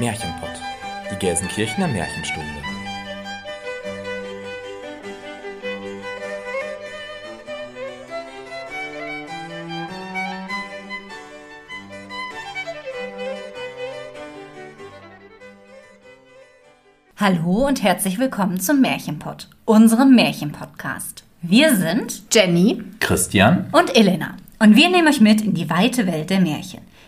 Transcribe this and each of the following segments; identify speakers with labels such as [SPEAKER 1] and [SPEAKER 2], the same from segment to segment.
[SPEAKER 1] Märchenpott, die Gelsenkirchener Märchenstunde.
[SPEAKER 2] Hallo und herzlich willkommen zum Märchenpott, unserem Märchenpodcast. Wir sind
[SPEAKER 3] Jenny
[SPEAKER 1] Christian
[SPEAKER 2] und Elena und wir nehmen euch mit in die weite Welt der Märchen.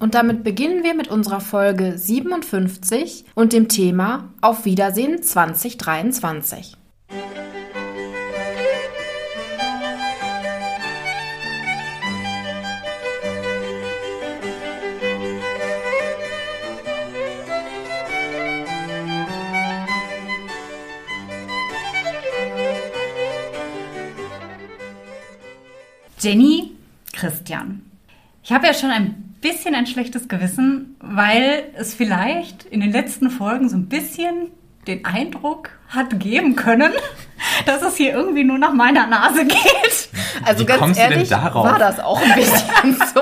[SPEAKER 3] Und damit beginnen wir mit unserer Folge 57 und dem Thema Auf Wiedersehen 2023.
[SPEAKER 2] Jenny, Christian. Ich habe ja schon ein bisschen ein schlechtes Gewissen, weil es vielleicht in den letzten Folgen so ein bisschen den Eindruck hat geben können, dass es hier irgendwie nur nach meiner Nase geht.
[SPEAKER 3] Also
[SPEAKER 1] Wie
[SPEAKER 3] ganz
[SPEAKER 1] kommst du denn
[SPEAKER 3] ehrlich,
[SPEAKER 1] darauf?
[SPEAKER 3] war das auch ein bisschen so.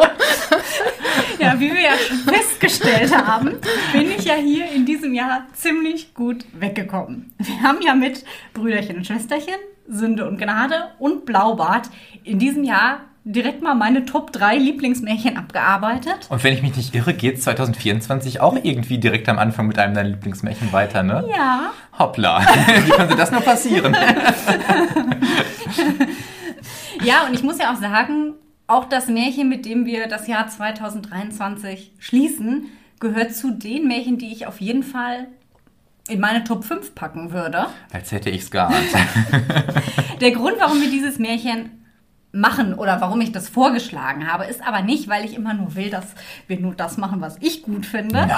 [SPEAKER 2] Ja, wie wir ja schon festgestellt haben, bin ich ja hier in diesem Jahr ziemlich gut weggekommen. Wir haben ja mit Brüderchen und Schwesterchen, Sünde und Gnade und Blaubart in diesem Jahr direkt mal meine Top 3 Lieblingsmärchen abgearbeitet.
[SPEAKER 1] Und wenn ich mich nicht irre, geht 2024 auch irgendwie direkt am Anfang mit einem deiner Lieblingsmärchen weiter, ne?
[SPEAKER 2] Ja,
[SPEAKER 1] Hoppla, wie konnte das nur passieren?
[SPEAKER 2] Ja, und ich muss ja auch sagen, auch das Märchen, mit dem wir das Jahr 2023 schließen, gehört zu den Märchen, die ich auf jeden Fall in meine Top 5 packen würde.
[SPEAKER 1] Als hätte ich's geahnt.
[SPEAKER 2] Der Grund, warum wir dieses Märchen machen oder warum ich das vorgeschlagen habe, ist aber nicht, weil ich immer nur will, dass wir nur das machen, was ich gut finde.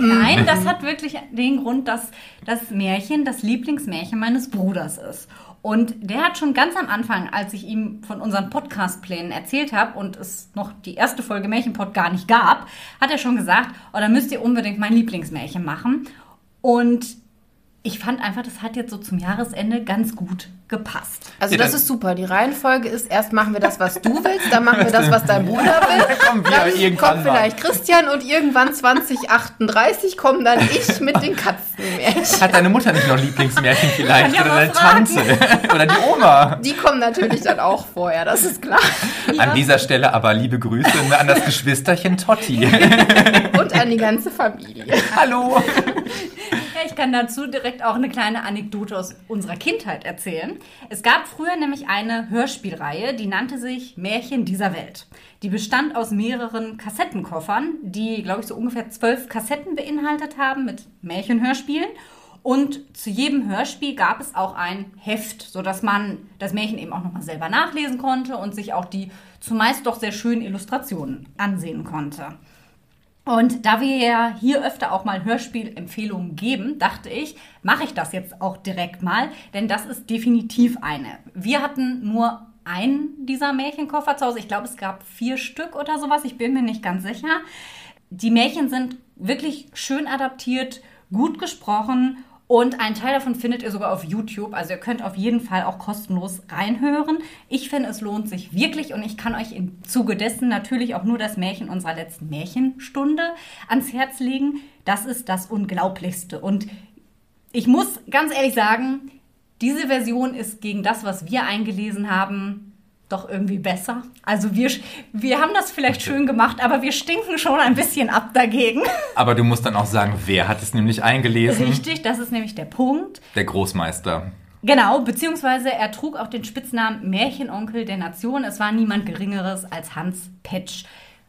[SPEAKER 2] Nein, das hat wirklich den Grund, dass das Märchen das Lieblingsmärchen meines Bruders ist. Und der hat schon ganz am Anfang, als ich ihm von unseren Podcast-Plänen erzählt habe und es noch die erste Folge Märchenpod gar nicht gab, hat er schon gesagt, oh, da müsst ihr unbedingt mein Lieblingsmärchen machen. Und ich fand einfach, das hat jetzt so zum Jahresende ganz gut gepasst.
[SPEAKER 3] Also
[SPEAKER 1] Ja,
[SPEAKER 3] das ist super. Die Reihenfolge ist, erst machen wir das, was du willst, dann machen wir das, was dein Bruder will.
[SPEAKER 1] Dann kommen wir
[SPEAKER 3] Dann
[SPEAKER 1] irgendwann
[SPEAKER 3] kommt vielleicht Christian und irgendwann 2038 kommen dann ich mit den Katzenmärchen.
[SPEAKER 1] Hat deine Mutter nicht noch Lieblingsmärchen vielleicht?
[SPEAKER 2] Ja
[SPEAKER 1] Oder
[SPEAKER 2] mal
[SPEAKER 1] deine
[SPEAKER 2] fragen.
[SPEAKER 1] Tante? Oder die Oma?
[SPEAKER 3] Die kommen natürlich dann auch vorher, das ist klar.
[SPEAKER 1] An dieser Stelle aber liebe Grüße an das Geschwisterchen Totti.
[SPEAKER 3] Und an die ganze Familie.
[SPEAKER 1] Hallo.
[SPEAKER 2] Ich kann dazu direkt auch eine kleine Anekdote aus unserer Kindheit erzählen. Es gab früher nämlich eine Hörspielreihe, die nannte sich Märchen dieser Welt. Die bestand aus mehreren Kassettenkoffern, die, glaube ich, so ungefähr zwölf Kassetten beinhaltet haben mit Märchenhörspielen. Und zu jedem Hörspiel gab es auch ein Heft, sodass man das Märchen eben auch nochmal selber nachlesen konnte und sich auch die zumeist doch sehr schönen Illustrationen ansehen konnte. Und da wir ja hier öfter auch mal Hörspielempfehlungen geben, dachte ich, mache ich das jetzt auch direkt mal, denn das ist definitiv eine. Wir hatten nur einen dieser Märchenkoffer zu Hause. Ich glaube, es gab vier Stück oder sowas. Ich bin mir nicht ganz sicher. Die Märchen sind wirklich schön adaptiert, gut gesprochen und einen Teil davon findet ihr sogar auf YouTube. Also ihr könnt auf jeden Fall auch kostenlos reinhören. Ich finde, es lohnt sich wirklich und ich kann euch im Zuge dessen natürlich auch nur das Märchen unserer letzten Märchenstunde ans Herz legen. Das ist das Unglaublichste. Und ich muss ganz ehrlich sagen, diese Version ist gegen das, was wir eingelesen haben, doch irgendwie besser. Also wir, wir haben das vielleicht schön gemacht, aber wir stinken schon ein bisschen ab dagegen.
[SPEAKER 1] Aber du musst dann auch sagen, wer hat es nämlich eingelesen?
[SPEAKER 2] Richtig, das ist nämlich der Punkt.
[SPEAKER 1] Der Großmeister.
[SPEAKER 2] Genau, beziehungsweise er trug auch den Spitznamen Märchenonkel der Nation. Es war niemand Geringeres als Hans Petsch.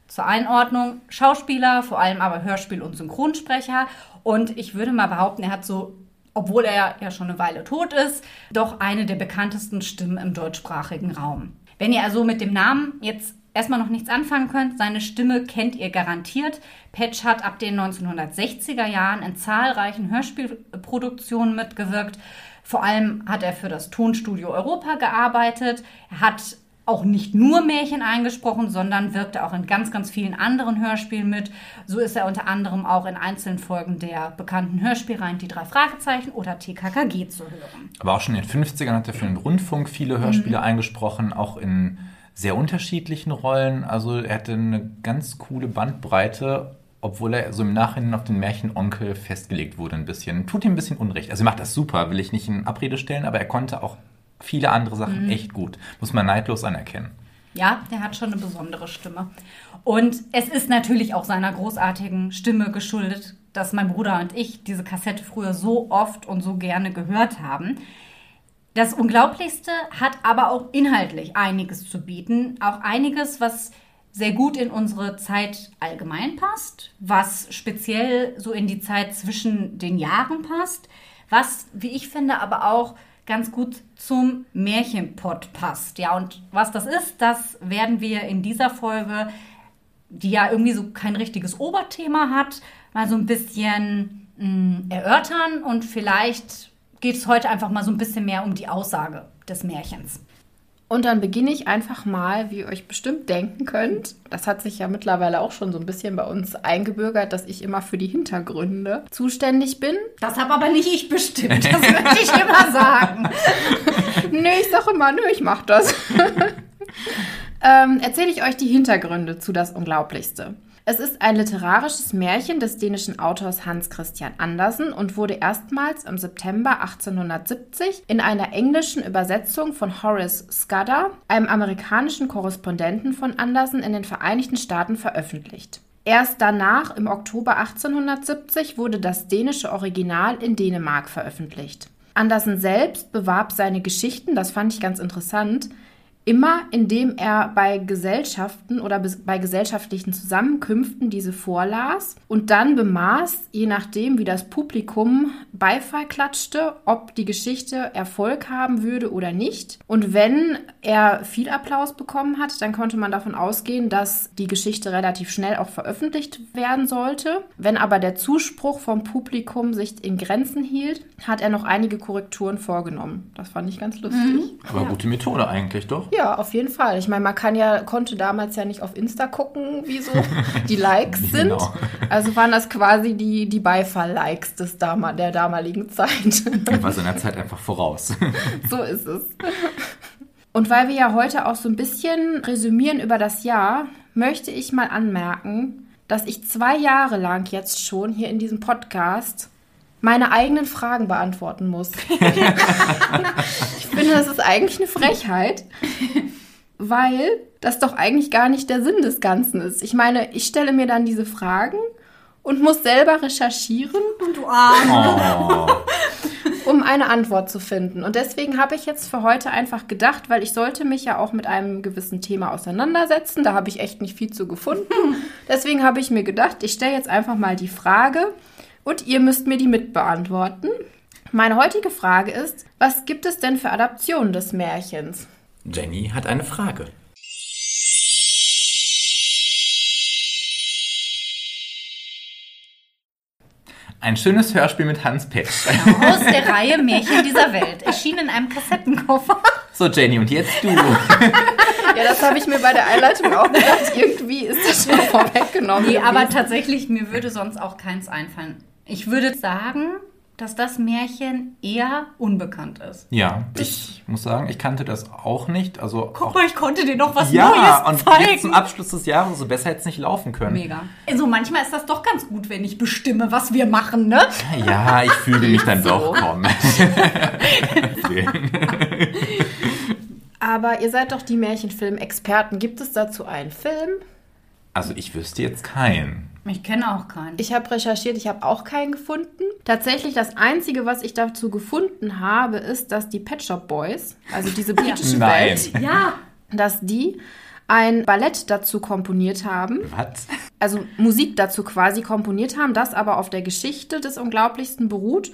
[SPEAKER 2] zur Einordnung Schauspieler, vor allem aber Hörspiel- und Synchronsprecher. Und ich würde mal behaupten, er hat so, obwohl er ja schon eine Weile tot ist, doch eine der bekanntesten Stimmen im deutschsprachigen Raum. Wenn ihr also mit dem Namen jetzt erstmal noch nichts anfangen könnt, seine Stimme kennt ihr garantiert. Patch hat ab den 1960er Jahren in zahlreichen Hörspielproduktionen mitgewirkt. Vor allem hat er für das Tonstudio Europa gearbeitet. Er hat auch nicht nur Märchen eingesprochen, sondern wirkte auch in ganz, ganz vielen anderen Hörspielen mit. So ist er unter anderem auch in einzelnen Folgen der bekannten Hörspielreihen Die drei Fragezeichen oder TKKG zu hören.
[SPEAKER 1] Aber auch schon in den 50ern hat er für den Rundfunk viele Hörspiele mhm. eingesprochen, auch in sehr unterschiedlichen Rollen. Also er hatte eine ganz coole Bandbreite, obwohl er so im Nachhinein auf den Märchenonkel festgelegt wurde ein bisschen. Tut ihm ein bisschen Unrecht. Also er macht das super, will ich nicht in Abrede stellen, aber er konnte auch viele andere Sachen mhm. echt gut. Muss man neidlos anerkennen.
[SPEAKER 2] Ja, der hat schon eine besondere Stimme. Und es ist natürlich auch seiner großartigen Stimme geschuldet, dass mein Bruder und ich diese Kassette früher so oft und so gerne gehört haben. Das Unglaublichste hat aber auch inhaltlich einiges zu bieten. Auch einiges, was sehr gut in unsere Zeit allgemein passt, was speziell so in die Zeit zwischen den Jahren passt, was, wie ich finde, aber auch ganz gut zum Märchenpott passt. Ja, und was das ist, das werden wir in dieser Folge, die ja irgendwie so kein richtiges Oberthema hat, mal so ein bisschen mh, mm, erörtern und vielleicht geht es heute einfach mal so ein bisschen mehr um die Aussage des Märchens.
[SPEAKER 3] Und dann beginne ich einfach mal, wie ihr euch bestimmt denken könnt. Das hat sich ja mittlerweile auch schon so ein bisschen bei uns eingebürgert, dass ich immer für die Hintergründe zuständig bin.
[SPEAKER 2] Das habe aber nicht ich bestimmt, das würde ich immer sagen.
[SPEAKER 3] nö, ich sage immer, nö, ich mache das. ähm, Erzähle ich euch die Hintergründe zu Das Unglaublichste. Es ist ein literarisches Märchen des dänischen Autors Hans Christian Andersen und wurde erstmals im September 1870 in einer englischen Übersetzung von Horace Scudder, einem amerikanischen Korrespondenten von Andersen, in den Vereinigten Staaten veröffentlicht. Erst danach, im Oktober 1870, wurde das dänische Original in Dänemark veröffentlicht. Andersen selbst bewarb seine Geschichten, das fand ich ganz interessant, immer indem er bei Gesellschaften oder bei gesellschaftlichen Zusammenkünften diese vorlas und dann bemaß, je nachdem, wie das Publikum Beifall klatschte, ob die Geschichte Erfolg haben würde oder nicht. Und wenn er viel Applaus bekommen hat, dann konnte man davon ausgehen, dass die Geschichte relativ schnell auch veröffentlicht werden sollte. Wenn aber der Zuspruch vom Publikum sich in Grenzen hielt, hat er noch einige Korrekturen vorgenommen. Das fand ich ganz lustig. Mhm.
[SPEAKER 1] Aber ja. gute Methode eigentlich, doch?
[SPEAKER 3] Ja, auf jeden Fall. Ich meine, man kann ja, konnte damals ja nicht auf Insta gucken, wie so die Likes sind. Genau. Also waren das quasi die, die Beifall-Likes des Dama der damaligen Zeit.
[SPEAKER 1] Er war seiner Zeit einfach voraus.
[SPEAKER 3] so ist es. Und weil wir ja heute auch so ein bisschen resümieren über das Jahr, möchte ich mal anmerken, dass ich zwei Jahre lang jetzt schon hier in diesem Podcast meine eigenen Fragen beantworten muss. ich finde, das ist eigentlich eine Frechheit, weil das doch eigentlich gar nicht der Sinn des Ganzen ist. Ich meine, ich stelle mir dann diese Fragen und muss selber recherchieren.
[SPEAKER 2] Und du Arme.
[SPEAKER 3] Oh. um eine Antwort zu finden. Und deswegen habe ich jetzt für heute einfach gedacht, weil ich sollte mich ja auch mit einem gewissen Thema auseinandersetzen. Da habe ich echt nicht viel zu gefunden. Deswegen habe ich mir gedacht, ich stelle jetzt einfach mal die Frage, und ihr müsst mir die mitbeantworten. Meine heutige Frage ist, was gibt es denn für Adaptionen des Märchens?
[SPEAKER 1] Jenny hat eine Frage. Ein schönes Hörspiel mit Hans Petsch.
[SPEAKER 2] Aus der Reihe Märchen dieser Welt. Erschien in einem Kassettenkoffer.
[SPEAKER 1] So, Jenny, und jetzt du.
[SPEAKER 3] ja, das habe ich mir bei der Einleitung auch gedacht. Irgendwie ist das schon vorweggenommen.
[SPEAKER 2] Nee, aber tatsächlich, mir würde sonst auch keins einfallen. Ich würde sagen, dass das Märchen eher unbekannt ist.
[SPEAKER 1] Ja, ich muss sagen, ich kannte das auch nicht. Also
[SPEAKER 2] Guck
[SPEAKER 1] auch,
[SPEAKER 2] mal, ich konnte dir noch was
[SPEAKER 1] ja,
[SPEAKER 2] Neues zeigen.
[SPEAKER 1] Ja, und jetzt zum Abschluss des Jahres, so besser hätte es nicht laufen können.
[SPEAKER 2] Mega. Also manchmal ist das doch ganz gut, wenn ich bestimme, was wir machen, ne?
[SPEAKER 1] Ja, ich fühle mich dann so. doch kommen.
[SPEAKER 3] Aber ihr seid doch die Märchenfilm-Experten. Gibt es dazu einen Film?
[SPEAKER 1] Also ich wüsste jetzt keinen.
[SPEAKER 2] Ich kenne auch keinen.
[SPEAKER 3] Ich habe recherchiert, ich habe auch keinen gefunden. Tatsächlich das Einzige, was ich dazu gefunden habe, ist, dass die Pet Shop Boys, also diese britische. Welt, ja, dass die ein Ballett dazu komponiert haben.
[SPEAKER 1] Was?
[SPEAKER 3] Also Musik dazu quasi komponiert haben, das aber auf der Geschichte des Unglaublichsten beruht.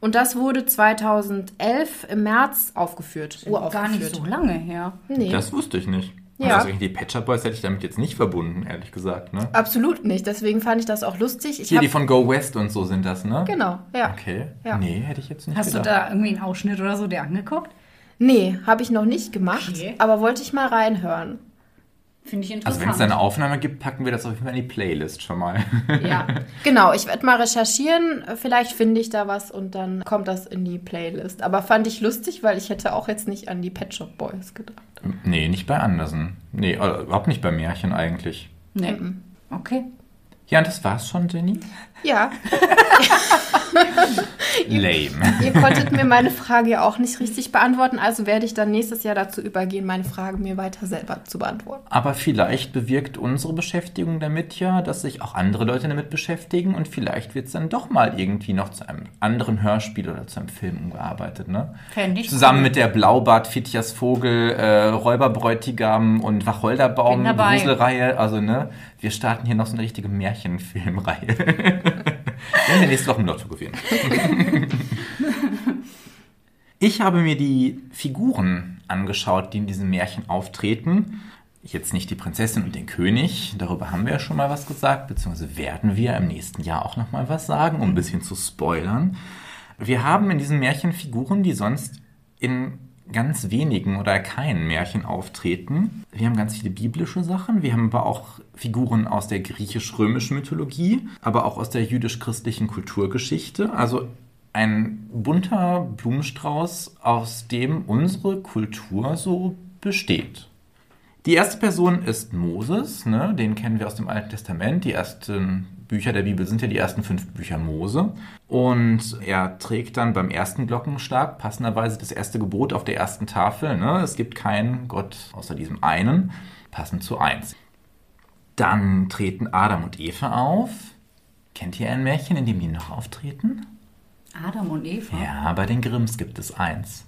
[SPEAKER 3] Und das wurde 2011 im März aufgeführt.
[SPEAKER 2] Gar nicht so lange her.
[SPEAKER 3] Nee,
[SPEAKER 1] Das wusste ich nicht. Und
[SPEAKER 3] Ja.
[SPEAKER 1] also die Pet Shop Boys hätte ich damit jetzt nicht verbunden, ehrlich gesagt. Ne?
[SPEAKER 3] absolut nicht. Deswegen fand ich das auch lustig. Ich
[SPEAKER 1] Hier, die von Go West und so sind das, ne?
[SPEAKER 3] Genau, ja.
[SPEAKER 1] Okay.
[SPEAKER 3] Ja.
[SPEAKER 1] Nee, hätte ich jetzt nicht
[SPEAKER 2] Hast du
[SPEAKER 1] gedacht.
[SPEAKER 2] da irgendwie einen Ausschnitt oder so dir angeguckt?
[SPEAKER 3] Nee, habe ich noch nicht gemacht,
[SPEAKER 2] Okay.
[SPEAKER 3] aber wollte ich mal reinhören.
[SPEAKER 2] Finde ich
[SPEAKER 1] Also
[SPEAKER 2] interessant.
[SPEAKER 1] wenn es eine Aufnahme gibt, packen wir das auf jeden Fall in die Playlist schon mal.
[SPEAKER 3] Ja, genau. Ich werde mal recherchieren. Vielleicht finde ich da was und dann kommt das in die Playlist. Aber fand ich lustig, weil ich hätte auch jetzt nicht an die Pet Shop Boys gedacht.
[SPEAKER 1] nee, nicht bei Andersen. Nee, äh, überhaupt nicht bei Märchen eigentlich.
[SPEAKER 2] nee. Okay.
[SPEAKER 1] Ja, und das war's schon, Jenny?
[SPEAKER 3] Ja,
[SPEAKER 1] Lame.
[SPEAKER 3] ihr konntet mir meine Frage ja auch nicht richtig beantworten, also werde ich dann nächstes Jahr dazu übergehen, meine Frage mir weiter selber zu beantworten.
[SPEAKER 1] Aber vielleicht bewirkt unsere Beschäftigung damit ja, dass sich auch andere Leute damit beschäftigen und vielleicht wird es dann doch mal irgendwie noch zu einem anderen Hörspiel oder zu einem Film umgearbeitet, ne?
[SPEAKER 2] Fände ich
[SPEAKER 1] Zusammen
[SPEAKER 2] cool.
[SPEAKER 1] mit der Blaubart, Fitjas Vogel, äh, Räuberbräutigam und Wacholderbaum. Gruselreihe. Also, ne, wir starten hier noch so eine richtige Märchenfilmreihe. Wenn wir nächste Woche im Lotto gewinnen. Ich habe mir die Figuren angeschaut, die in diesem Märchen auftreten. Jetzt nicht die Prinzessin und den König, darüber haben wir ja schon mal was gesagt, beziehungsweise werden wir im nächsten Jahr auch noch mal was sagen, um ein bisschen zu spoilern. Wir haben in diesem Märchen Figuren, die sonst in ganz wenigen oder keinen Märchen auftreten. Wir haben ganz viele biblische Sachen, wir haben aber auch Figuren aus der griechisch-römischen Mythologie, aber auch aus der jüdisch-christlichen Kulturgeschichte. Also ein bunter Blumenstrauß, aus dem unsere Kultur so besteht. Die erste Person ist Moses, ne? den kennen wir aus dem Alten Testament. Die ersten Bücher der Bibel sind ja die ersten fünf Bücher Mose. Und er trägt dann beim ersten Glockenschlag passenderweise das erste Gebot auf der ersten Tafel. Ne? Es gibt keinen Gott außer diesem einen, passend zu eins. Dann treten Adam und Eva auf. Kennt ihr ein Märchen, in dem die noch auftreten?
[SPEAKER 2] Adam und Eva.
[SPEAKER 1] Ja, bei den Grimms gibt es eins.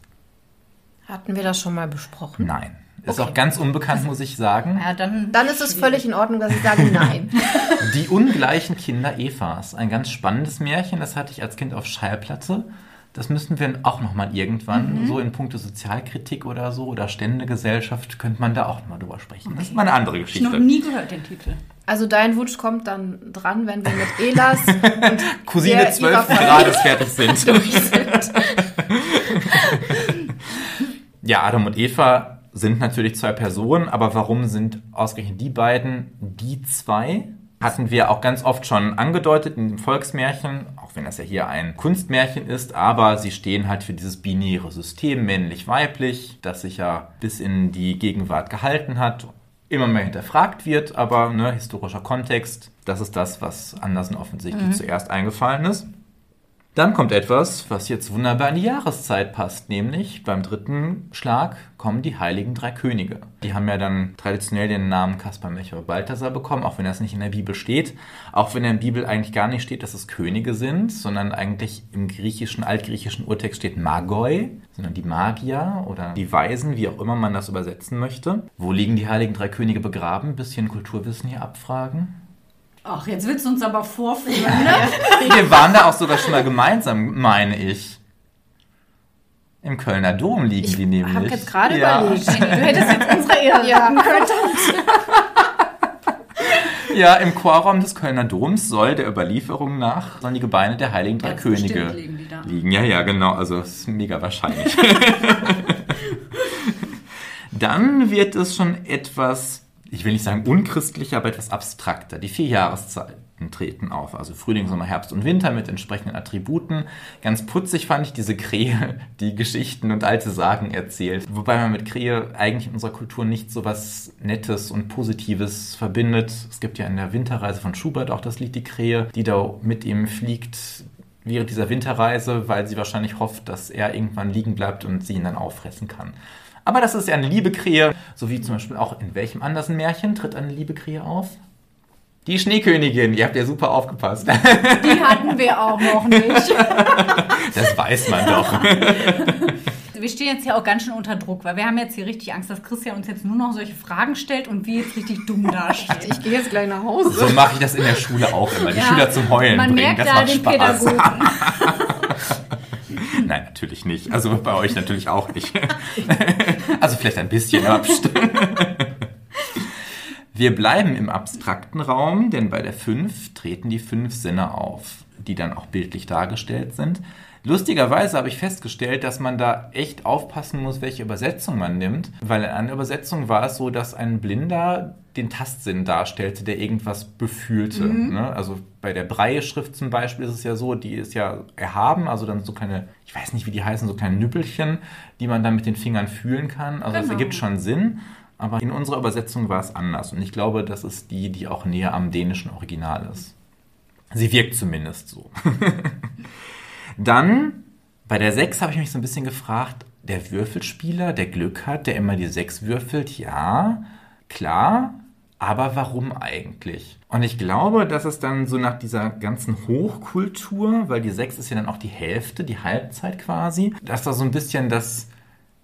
[SPEAKER 3] Hatten wir das schon mal besprochen?
[SPEAKER 1] Nein. Ist
[SPEAKER 3] Okay.
[SPEAKER 1] auch ganz unbekannt, muss ich sagen.
[SPEAKER 2] Ja, dann,
[SPEAKER 3] Dann ist es völlig in Ordnung, dass ich sage nein.
[SPEAKER 1] Die ungleichen Kinder Evas. Ein ganz spannendes Märchen, das hatte ich als Kind auf Schallplatte. Das müssen wir auch nochmal irgendwann, so in puncto Sozialkritik oder so, oder Ständegesellschaft, könnte man da auch nochmal drüber sprechen. Das ist mal eine andere
[SPEAKER 2] ich noch
[SPEAKER 1] Geschichte.
[SPEAKER 2] nie gehört den Titel.
[SPEAKER 3] Also dein Wunsch kommt dann dran, wenn wir mit Elas und
[SPEAKER 1] Cousine
[SPEAKER 3] der
[SPEAKER 1] 12
[SPEAKER 3] ihrer Familie
[SPEAKER 1] Grades fertig sind.
[SPEAKER 3] durch sind.
[SPEAKER 1] Ja, Adam und Eva sind natürlich zwei Personen, aber warum sind ausgerechnet die beiden die zwei? Hatten wir auch ganz oft schon angedeutet in dem Volksmärchen, auch wenn das ja hier ein Kunstmärchen ist, aber sie stehen halt für dieses binäre System männlich-weiblich, das sich ja bis in die Gegenwart gehalten hat, immer mehr hinterfragt wird, aber ne, historischer Kontext, das ist das, was Andersen offensichtlich zuerst eingefallen ist. Dann kommt etwas, was jetzt wunderbar in die Jahreszeit passt, nämlich beim dritten Schlag kommen die heiligen drei Könige. Die haben ja dann traditionell den Namen Kaspar, Melchior, Balthasar bekommen, auch wenn das nicht in der Bibel steht. Auch wenn in der Bibel eigentlich gar nicht steht, dass es Könige sind, sondern eigentlich im griechischen, altgriechischen Urtext steht Magoi, sondern die Magier oder die Weisen, wie auch immer man das übersetzen möchte. Wo liegen die heiligen drei Könige begraben? Bisschen Kulturwissen hier abfragen.
[SPEAKER 2] Ach, jetzt willst du uns aber vorführen, ne?
[SPEAKER 1] Wir waren da auch sogar schon mal gemeinsam, meine ich. Im Kölner Dom liegen die nämlich.
[SPEAKER 3] hab jetzt gerade
[SPEAKER 1] ja.
[SPEAKER 3] überlegt.
[SPEAKER 2] Du hättest jetzt unsere Ehre
[SPEAKER 3] Ja.
[SPEAKER 1] Ja, im Chorraum des Kölner Doms soll der Überlieferung nach sollen die Gebeine der heiligen drei
[SPEAKER 2] Ganz
[SPEAKER 1] Könige
[SPEAKER 2] liegen die da.
[SPEAKER 1] liegen. Ja, ja, genau. Also es ist mega wahrscheinlich. Dann wird es schon etwas, ich will nicht sagen unchristlicher, aber etwas abstrakter. Die vier Jahreszeiten treten auf. Also Frühling, Sommer, Herbst und Winter mit entsprechenden Attributen. Ganz putzig fand ich diese Krähe, die Geschichten und alte Sagen erzählt. Wobei man mit Krähe eigentlich in unserer Kultur nicht so was Nettes und Positives verbindet. Es gibt ja in der Winterreise von Schubert auch das Lied Die Krähe, die da mit ihm fliegt während dieser Winterreise, weil sie wahrscheinlich hofft, dass er irgendwann liegen bleibt und sie ihn dann auffressen kann. Aber das ist ja eine liebe Krähe, so wie zum Beispiel auch in welchem anderen Märchen tritt eine liebe Krähe auf? Die Schneekönigin, ihr habt ja super aufgepasst.
[SPEAKER 2] Die hatten wir auch noch nicht.
[SPEAKER 1] Das weiß man doch.
[SPEAKER 2] Wir wir stehen jetzt hier auch ganz schön unter Druck, weil wir haben jetzt hier richtig Angst, dass Christian uns jetzt nur noch solche Fragen stellt und wir jetzt richtig dumm dastehen.
[SPEAKER 3] Ich gehe jetzt gleich nach Hause.
[SPEAKER 1] So mache ich das in der Schule auch immer. Die
[SPEAKER 2] Ja,
[SPEAKER 1] Schüler zum Heulen
[SPEAKER 2] Man
[SPEAKER 1] bringen.
[SPEAKER 2] merkt
[SPEAKER 1] Das
[SPEAKER 2] da
[SPEAKER 1] macht
[SPEAKER 2] den
[SPEAKER 1] Spaß.
[SPEAKER 2] Pädagogen.
[SPEAKER 1] Nein, natürlich nicht. Also bei euch natürlich auch nicht. Also vielleicht ein bisschen, aber. Wir bleiben im abstrakten Raum, denn bei der 5 treten die fünf Sinne auf, die dann auch bildlich dargestellt sind. Lustigerweise habe ich festgestellt, dass man da echt aufpassen muss, welche Übersetzung man nimmt, weil in einer Übersetzung war es so, dass ein Blinder den Tastsinn darstellte, der irgendwas befühlte. Ne? Also bei der Breie-Schrift zum Beispiel ist es ja so, die ist ja erhaben, also dann so keine, ich weiß nicht, wie die heißen, so kleine Nüppelchen, die man dann mit den Fingern fühlen kann. Also das
[SPEAKER 2] Genau.
[SPEAKER 1] ergibt schon Sinn. Aber in unserer Übersetzung war es anders. Und ich glaube, das ist die, die auch näher am dänischen Original ist. Sie wirkt zumindest so. Dann, bei der 6 habe ich mich so ein bisschen gefragt, der Würfelspieler, der Glück hat, der immer die 6 würfelt, ja, klar, aber warum eigentlich? Und ich glaube, dass es dann so nach dieser ganzen Hochkultur, weil die 6 ist ja dann auch die Hälfte, die Halbzeit quasi, dass da so ein bisschen das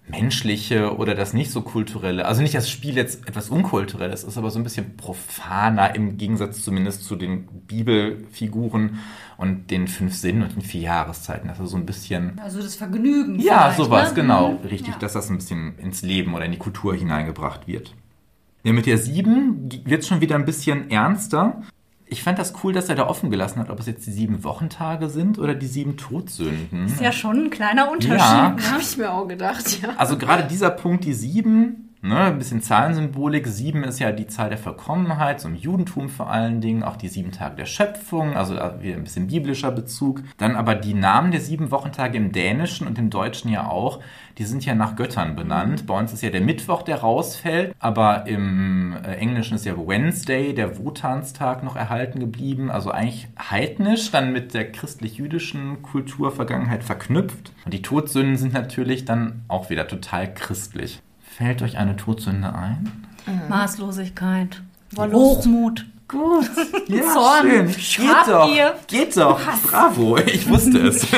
[SPEAKER 1] Menschliche oder das nicht so kulturelle, also nicht das Spiel jetzt etwas Unkulturelles ist, aber so ein bisschen profaner im Gegensatz zumindest zu den Bibelfiguren und den fünf Sinnen und den vier Jahreszeiten. Ist so ein bisschen,
[SPEAKER 2] Also das Vergnügen.
[SPEAKER 1] ja, sowas,
[SPEAKER 2] ne?
[SPEAKER 1] genau,
[SPEAKER 2] Mhm.
[SPEAKER 1] richtig,
[SPEAKER 2] Ja.
[SPEAKER 1] dass das ein bisschen ins Leben oder in die Kultur hineingebracht wird. Ja, mit der sieben wird es schon wieder ein bisschen ernster. Ich fand das cool, dass er da offen gelassen hat, ob es jetzt die sieben Wochentage sind oder die sieben Todsünden.
[SPEAKER 2] Ist ja schon ein kleiner Unterschied.
[SPEAKER 1] Ja.
[SPEAKER 2] Ne?
[SPEAKER 3] Habe ich mir auch gedacht, ja.
[SPEAKER 1] Also gerade dieser Punkt, die sieben, ne, ein bisschen Zahlensymbolik. Sieben ist ja die Zahl der Vollkommenheit, so im Judentum vor allen Dingen, auch die sieben Tage der Schöpfung, also da wieder ein bisschen biblischer Bezug. Dann aber die Namen der sieben Wochentage im Dänischen und im Deutschen ja auch, die sind ja nach Göttern benannt. Bei uns ist ja der Mittwoch, der rausfällt, aber im äh, Englischen ist ja Wednesday, der Wotanstag, noch erhalten geblieben. Also eigentlich heidnisch, dann mit der christlich-jüdischen Kulturvergangenheit verknüpft. Und die Todsünden sind natürlich dann auch wieder total christlich. Fällt euch eine Todsünde ein?
[SPEAKER 2] Maßlosigkeit.
[SPEAKER 3] Wollust.
[SPEAKER 2] Hochmut.
[SPEAKER 1] Gut. Ja,
[SPEAKER 2] Zorn,
[SPEAKER 1] schön. Geht doch. Geht doch. Bravo. Ich wusste es.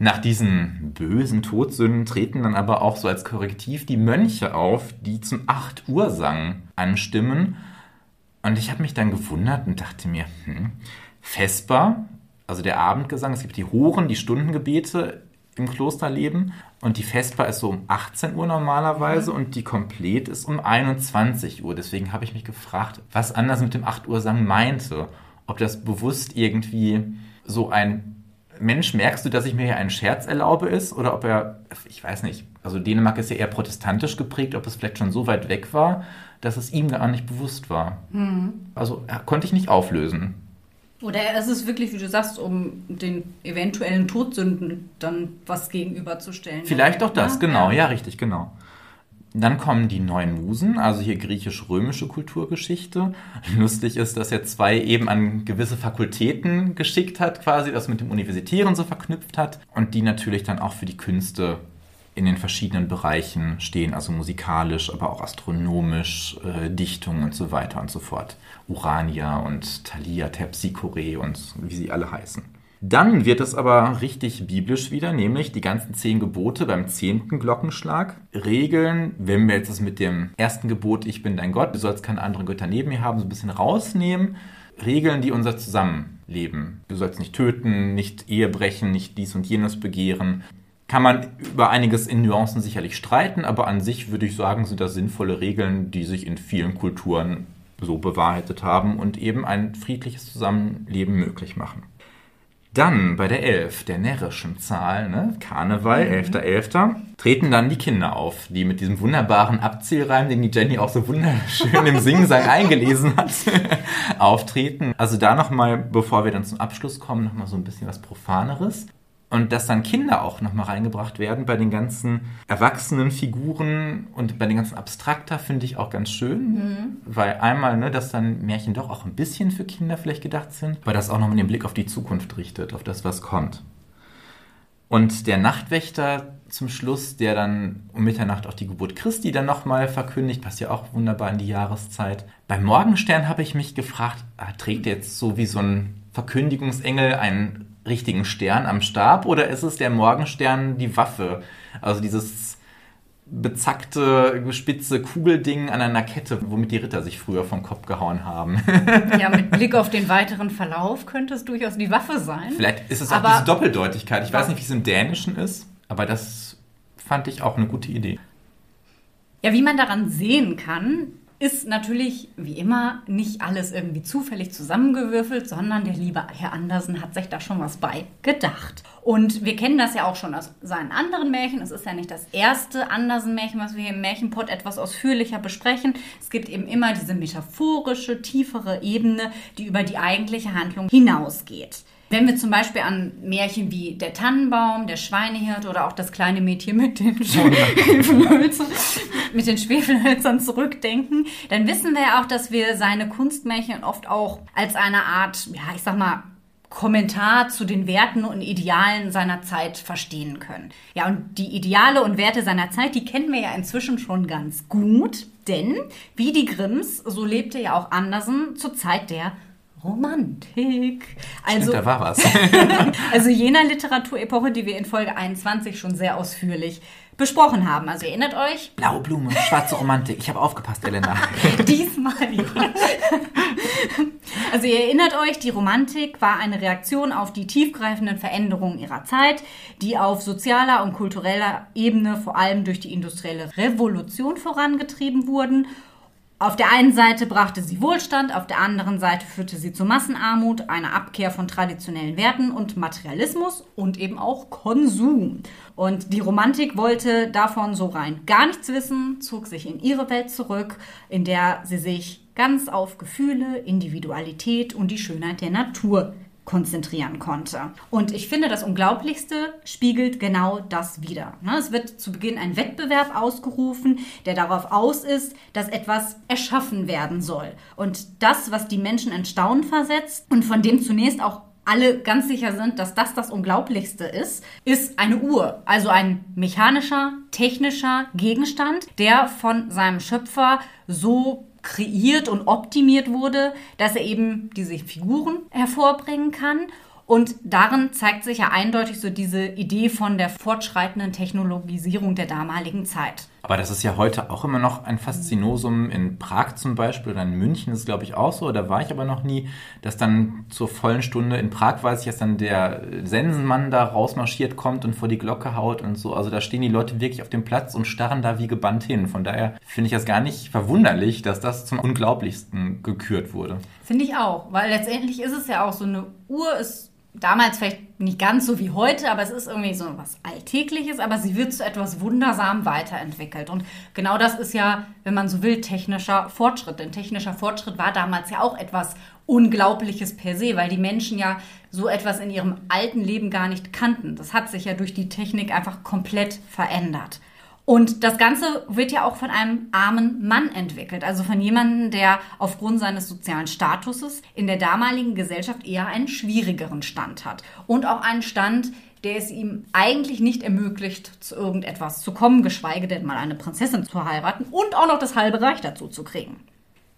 [SPEAKER 1] Nach diesen bösen Todsünden treten dann aber auch so als Korrektiv die Mönche auf, die zum 8 Uhr Sang anstimmen. Und ich habe mich dann gewundert und dachte mir, hm, Vesper, also der Abendgesang, es gibt die Horen, die Stundengebete im Klosterleben und die Vesper ist so um 18 Uhr normalerweise und die Komplett ist um 21 Uhr. Deswegen habe ich mich gefragt, was anders mit dem 8 Uhr Sang meinte. Ob das bewusst irgendwie so ein Mensch, merkst du, dass ich mir hier einen Scherz erlaube ist? Oder ob er, ich weiß nicht, also Dänemark ist ja eher protestantisch geprägt, ob es vielleicht schon so weit weg war, dass es ihm gar nicht bewusst war. Also ja, konnte ich nicht auflösen.
[SPEAKER 2] Oder es ist wirklich, wie du sagst, um den eventuellen Todsünden dann was gegenüberzustellen.
[SPEAKER 1] Vielleicht auch das,
[SPEAKER 2] Ja,
[SPEAKER 1] genau, ja, richtig, genau. Dann kommen die neuen Musen, also hier griechisch-römische Kulturgeschichte. Lustig ist, dass er zwei eben an gewisse Fakultäten geschickt hat, quasi das mit dem Universitären so verknüpft hat und die natürlich dann auch für die Künste in den verschiedenen Bereichen stehen, also musikalisch, aber auch astronomisch, äh, Dichtung und so weiter und so fort. Urania und Thalia, Terpsichore und wie sie alle heißen. Dann wird es aber richtig biblisch wieder, nämlich die ganzen zehn Gebote beim zehnten Glockenschlag. Regeln, wenn wir jetzt das mit dem ersten Gebot, ich bin dein Gott, du sollst keine anderen Götter neben mir haben, so ein bisschen rausnehmen. Regeln, die unser Zusammenleben. Du sollst nicht töten, nicht Ehe brechen, nicht dies und jenes begehren. Kann man über einiges in Nuancen sicherlich streiten, aber an sich würde ich sagen, sind das sinnvolle Regeln, die sich in vielen Kulturen so bewahrheitet haben und eben ein friedliches Zusammenleben möglich machen. Dann bei der 11, der närrischen Zahl, ne? Karneval, 11.11., treten dann die Kinder auf, die mit diesem wunderbaren Abzählreim, den die Jenny auch so wunderschön im Singsang eingelesen hat, auftreten. Also da nochmal, bevor wir dann zum Abschluss kommen, nochmal so ein bisschen was Profaneres. Und dass dann Kinder auch nochmal reingebracht werden bei den ganzen erwachsenen Figuren und bei den ganzen Abstrakter finde ich auch ganz schön. Weil einmal, ne, dass dann Märchen doch auch ein bisschen für Kinder vielleicht gedacht sind, weil das auch nochmal den Blick auf die Zukunft richtet, auf das, was kommt. Und der Nachtwächter zum Schluss, der dann um Mitternacht auch die Geburt Christi dann nochmal verkündigt, passt ja auch wunderbar in die Jahreszeit. Beim Morgenstern habe ich mich gefragt, ah, trägt er jetzt so wie so ein Verkündigungsengel einen richtigen Stern am Stab oder ist es der Morgenstern die Waffe? Also dieses bezackte, spitze Kugelding an einer Kette, womit die Ritter sich früher vom Kopf gehauen haben.
[SPEAKER 2] ja, mit Blick auf den weiteren Verlauf könnte es durchaus die Waffe sein.
[SPEAKER 1] Vielleicht ist es auch aber diese Doppeldeutigkeit. Ich weiß nicht, wie es im Dänischen ist, aber das fand ich auch eine gute Idee.
[SPEAKER 2] Ja, wie man daran sehen kann, ist natürlich wie immer nicht alles irgendwie zufällig zusammengewürfelt, sondern der liebe Herr Andersen hat sich da schon was bei gedacht. Und wir kennen das ja auch schon aus seinen anderen Märchen. Es ist ja nicht das erste Andersen-Märchen, was wir hier im Märchenpot etwas ausführlicher besprechen. Es gibt eben immer diese metaphorische, tiefere Ebene, die über die eigentliche Handlung hinausgeht. Wenn wir zum Beispiel an Märchen wie Der Tannenbaum, Der Schweinehirt oder auch das kleine Mädchen mit den Schwefelhölzern, mit den Schwefelhölzern zurückdenken, dann wissen wir ja auch, dass wir seine Kunstmärchen oft auch als eine Art, ja, ich sag mal, Kommentar zu den Werten und Idealen seiner Zeit verstehen können. Ja, und die Ideale und Werte seiner Zeit, die kennen wir ja inzwischen schon ganz gut, denn wie die Grimms, so lebte ja auch Andersen zur Zeit der Romantik.
[SPEAKER 1] Also, Stimmt, da war was.
[SPEAKER 2] also jener Literaturepoche, die wir in Folge 21 schon sehr ausführlich besprochen haben. Also erinnert euch?
[SPEAKER 1] Blaue Blume, schwarze Romantik. Ich habe aufgepasst, Elena.
[SPEAKER 2] Diesmal. Ja. Also ihr erinnert euch, die Romantik war eine Reaktion auf die tiefgreifenden Veränderungen ihrer Zeit, die auf sozialer und kultureller Ebene vor allem durch die industrielle Revolution vorangetrieben wurden auf der einen Seite brachte sie Wohlstand, auf der anderen Seite führte sie zu Massenarmut, einer Abkehr von traditionellen Werten und Materialismus und eben auch Konsum. Und die Romantik wollte davon so rein gar nichts wissen, zog sich in ihre Welt zurück, in der sie sich ganz auf Gefühle, Individualität und die Schönheit der Natur konzentrieren konnte. Und ich finde, das Unglaublichste spiegelt genau das wider. Ne, es wird zu Beginn ein Wettbewerb ausgerufen, der darauf aus ist, dass etwas erschaffen werden soll. Und das, was die Menschen in Staunen versetzt und von dem zunächst auch alle ganz sicher sind, dass das das Unglaublichste ist, ist eine Uhr. Also ein mechanischer, technischer Gegenstand, der von seinem Schöpfer so kreiert und optimiert wurde, dass er eben diese Figuren hervorbringen kann. Und darin zeigt sich ja eindeutig so diese Idee von der fortschreitenden Technologisierung der damaligen Zeit.
[SPEAKER 1] Aber das ist ja heute auch immer noch ein Faszinosum in Prag zum Beispiel oder in München ist glaube ich auch so, da war ich aber noch nie, dass dann zur vollen Stunde in Prag weiß ich, dass dann der Sensenmann da rausmarschiert kommt und vor die Glocke haut und so. Also da stehen die Leute wirklich auf dem Platz und starren da wie gebannt hin. Von daher finde ich das gar nicht verwunderlich, dass das zum Unglaublichsten gekürt wurde.
[SPEAKER 2] Finde ich auch, weil letztendlich ist es ja auch so eine Uhr ist damals vielleicht nicht ganz so wie heute, aber es ist irgendwie so was Alltägliches, aber sie wird zu etwas wundersam weiterentwickelt. Und genau das ist ja, wenn man so will, technischer Fortschritt. Denn technischer Fortschritt war damals ja auch etwas Unglaubliches per se, weil die Menschen ja so etwas in ihrem alten Leben gar nicht kannten. Das hat sich ja durch die Technik einfach komplett verändert. Und das Ganze wird ja auch von einem armen Mann entwickelt, also von jemandem, der aufgrund seines sozialen Statuses in der damaligen Gesellschaft eher einen schwierigeren Stand hat. Und auch einen Stand, der es ihm eigentlich nicht ermöglicht, zu irgendetwas zu kommen, geschweige denn mal eine Prinzessin zu heiraten und auch noch das halbe Reich dazu zu kriegen.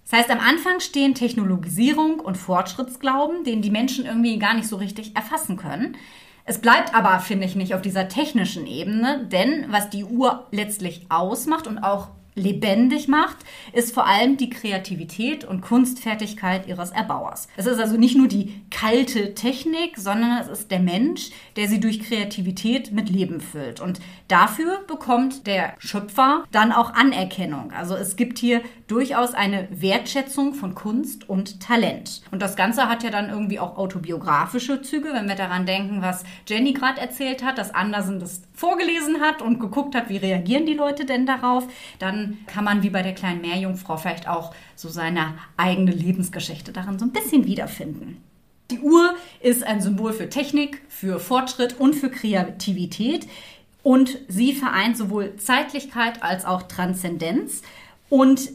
[SPEAKER 2] Das heißt, am Anfang stehen Technologisierung und Fortschrittsglauben, den die Menschen irgendwie gar nicht so richtig erfassen können. Es bleibt aber, finde ich, nicht auf dieser technischen Ebene, denn was die Uhr letztlich ausmacht und auch lebendig macht, ist vor allem die Kreativität und Kunstfertigkeit ihres Erbauers. Es ist also nicht nur die kalte Technik, sondern es ist der Mensch, der sie durch Kreativität mit Leben füllt. Und dafür bekommt der Schöpfer dann auch Anerkennung. Also es gibt hier durchaus eine Wertschätzung von Kunst und Talent. Und das Ganze hat ja dann irgendwie auch autobiografische Züge, wenn wir daran denken, was Jenny gerade erzählt hat, dass Andersen das vorgelesen hat und geguckt hat, wie reagieren die Leute denn darauf. Dann kann man wie bei der kleinen Meerjungfrau vielleicht auch so seine eigene Lebensgeschichte darin so ein bisschen wiederfinden. Die Uhr ist ein Symbol für Technik, für Fortschritt und für Kreativität und sie vereint sowohl Zeitlichkeit als auch Transzendenz und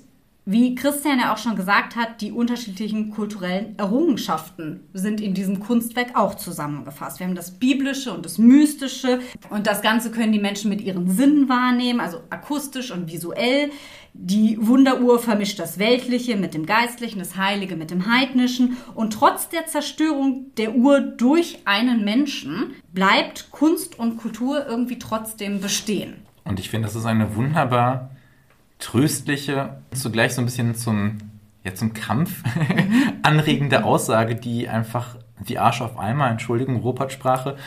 [SPEAKER 2] wie Christian ja auch schon gesagt hat, die unterschiedlichen kulturellen Errungenschaften sind in diesem Kunstwerk auch zusammengefasst. Wir haben das Biblische und das Mystische und das Ganze können die Menschen mit ihren Sinnen wahrnehmen, also akustisch und visuell. Die Wunderuhr vermischt das Weltliche mit dem Geistlichen, das Heilige mit dem Heidnischen und trotz der Zerstörung der Uhr durch einen Menschen bleibt Kunst und Kultur irgendwie trotzdem bestehen.
[SPEAKER 1] Und ich finde, das ist eine wunderbar tröstliche, zugleich so ein bisschen zum, ja, zum Kampf anregende Aussage, die einfach wie Arsch auf einmal, Entschuldigung, Ruppert-Sprache,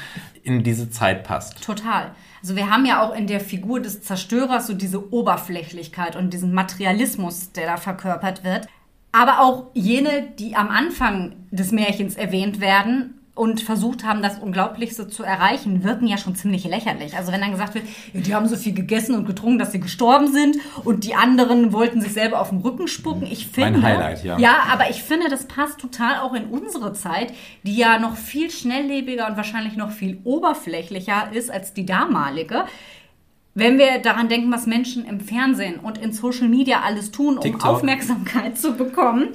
[SPEAKER 1] in diese Zeit passt.
[SPEAKER 2] Total. Also wir haben ja auch in der Figur des Zerstörers so diese Oberflächlichkeit und diesen Materialismus, der da verkörpert wird. Aber auch jene, die am Anfang des Märchens erwähnt werden, und versucht haben, das Unglaublichste zu erreichen, wirken ja schon ziemlich lächerlich. Also wenn dann gesagt wird, die haben so viel gegessen und getrunken, dass sie gestorben sind und die anderen wollten sich selber auf den Rücken spucken. Ich finde,
[SPEAKER 1] mein Highlight, ja.
[SPEAKER 2] Ja, aber ich finde, das passt total auch in unsere Zeit, die ja noch viel schnelllebiger und wahrscheinlich noch viel oberflächlicher ist als die damalige. Wenn wir daran denken, was Menschen im Fernsehen und in Social Media alles tun, um
[SPEAKER 1] TikTok.
[SPEAKER 2] Aufmerksamkeit zu bekommen,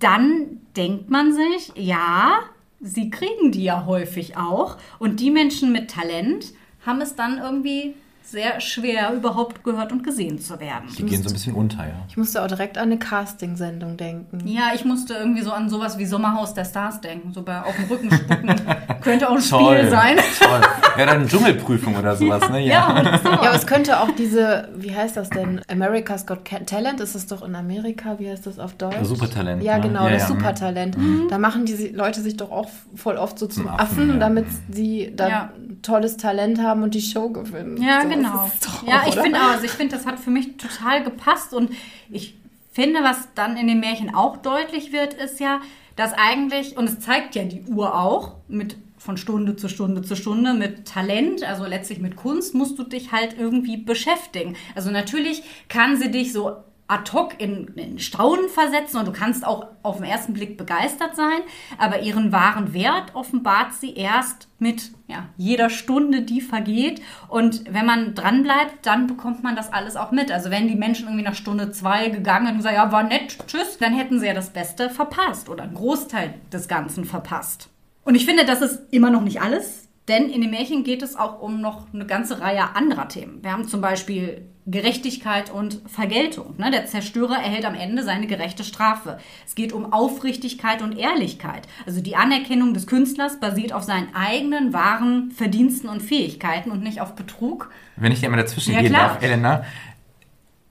[SPEAKER 2] dann denkt man sich, ja, sie kriegen die ja häufig auch. Und die Menschen mit Talent haben es dann irgendwie sehr schwer, überhaupt gehört und gesehen zu werden.
[SPEAKER 1] Die gehen so ein bisschen unter, ja.
[SPEAKER 3] Ich musste auch direkt an eine Casting-Sendung denken.
[SPEAKER 2] Ja, ich musste irgendwie so an sowas wie Sommerhaus der Stars denken. So bei auf dem Rücken spucken. Könnte auch ein
[SPEAKER 1] Toll,
[SPEAKER 2] Spiel sein.
[SPEAKER 1] Toll. Ja, dann Dschungelprüfung oder sowas, ne?
[SPEAKER 2] Ja, so.
[SPEAKER 3] Ja, aber es könnte auch diese, wie heißt das denn? America's Got Talent, ist es doch in Amerika, wie heißt das auf Deutsch?
[SPEAKER 1] Supertalent,
[SPEAKER 3] Ja,
[SPEAKER 1] ne?
[SPEAKER 3] genau,
[SPEAKER 1] Ja,
[SPEAKER 3] das
[SPEAKER 1] ja, mhm.
[SPEAKER 3] Supertalent. Da machen die Leute sich doch auch voll oft so zum
[SPEAKER 1] Zum
[SPEAKER 3] Affen,
[SPEAKER 1] Affen, ja.
[SPEAKER 3] damit sie dann
[SPEAKER 2] Ja.
[SPEAKER 3] tolles Talent haben und die Show gewinnen.
[SPEAKER 2] Ja,
[SPEAKER 3] so,
[SPEAKER 2] genau.
[SPEAKER 3] doch,
[SPEAKER 2] Ja, ich finde also ich finde, das hat für mich total gepasst und ich finde, was dann in dem Märchen auch deutlich wird, ist ja, dass eigentlich, und es zeigt ja die Uhr auch, mit von Stunde zu Stunde zu Stunde mit Talent, also letztlich mit Kunst, musst du dich halt irgendwie beschäftigen. Also natürlich kann sie dich so ad hoc in, in Staunen versetzen und du kannst auch auf den ersten Blick begeistert sein, aber ihren wahren Wert offenbart sie erst mit ja, jeder Stunde, die vergeht. Und wenn man dranbleibt, dann bekommt man das alles auch mit. Also wenn die Menschen irgendwie nach Stunde zwei gegangen und gesagt, ja, war nett, tschüss, dann hätten sie ja das Beste verpasst oder einen Großteil des Ganzen verpasst. Und ich finde, das ist immer noch nicht alles, denn in dem Märchen geht es auch um noch eine ganze Reihe anderer Themen. Wir haben zum Beispiel Gerechtigkeit und Vergeltung. Ne? Der Zerstörer erhält am Ende seine gerechte Strafe. Es geht um Aufrichtigkeit und Ehrlichkeit. Also die Anerkennung des Künstlers basiert auf seinen eigenen wahren Verdiensten und Fähigkeiten und nicht auf Betrug.
[SPEAKER 1] Wenn ich dir mal dazwischen
[SPEAKER 2] Ja,
[SPEAKER 1] gehen
[SPEAKER 2] klar.
[SPEAKER 1] darf, Elena,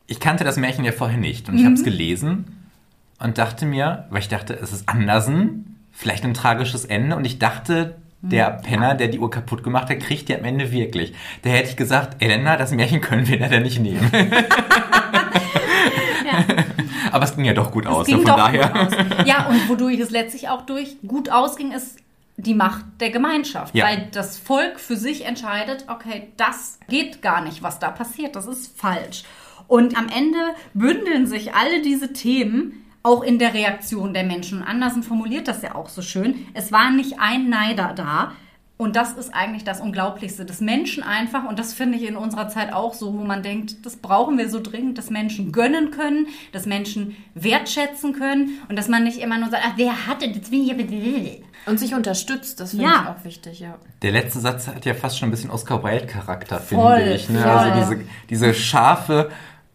[SPEAKER 1] ich kannte das Märchen ja vorher nicht und ich
[SPEAKER 2] Mhm.
[SPEAKER 1] habe es gelesen und dachte mir, weil ich dachte, es ist Andersen, vielleicht ein tragisches Ende und ich dachte, der
[SPEAKER 2] Mhm.
[SPEAKER 1] Penner, der die Uhr kaputt gemacht hat, kriegt die am Ende wirklich. Da hätte ich gesagt, Elena, das Märchen können wir leider nicht nehmen. Aber es ging ja doch gut aus,
[SPEAKER 2] ging
[SPEAKER 1] von
[SPEAKER 2] doch
[SPEAKER 1] daher.
[SPEAKER 2] gut aus. Ja, und wodurch es letztlich auch durch gut ausging, ist die Macht der Gemeinschaft.
[SPEAKER 1] Ja.
[SPEAKER 2] Weil das Volk für sich entscheidet, okay, das geht gar nicht, was da passiert, das ist falsch. Und am Ende bündeln sich alle diese Themen auch in der Reaktion der Menschen. Und Andersen formuliert das ja auch so schön. Es war nicht ein Neider da. Und das ist eigentlich das Unglaublichste des Menschen einfach. Und das finde ich in unserer Zeit auch so, wo man denkt, das brauchen wir so dringend, dass Menschen gönnen können, dass Menschen wertschätzen können und dass man nicht immer nur sagt, ach, wer hatte, das will ich.
[SPEAKER 3] Und sich unterstützt, das finde
[SPEAKER 2] Ja.
[SPEAKER 3] ich auch wichtig, ja.
[SPEAKER 1] Der letzte Satz hat ja fast schon ein bisschen Oscar Wilde-Charakter, finde ich. Ne?
[SPEAKER 2] voll.
[SPEAKER 1] Also diese, diese scharfe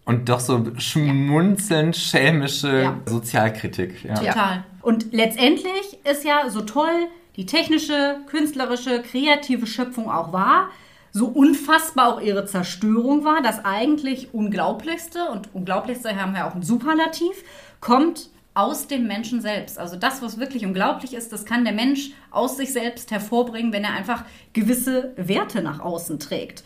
[SPEAKER 1] und doch so schmunzelnd schelmische
[SPEAKER 2] Ja.
[SPEAKER 1] Sozialkritik. Ja.
[SPEAKER 2] Total. Und letztendlich ist ja so toll die technische, künstlerische, kreative Schöpfung auch war, so unfassbar auch ihre Zerstörung war, das eigentlich Unglaublichste, und Unglaublichste haben wir auch ein Superlativ, kommt aus dem Menschen selbst. Also das, was wirklich unglaublich ist, das kann der Mensch aus sich selbst hervorbringen, wenn er einfach gewisse Werte nach außen trägt.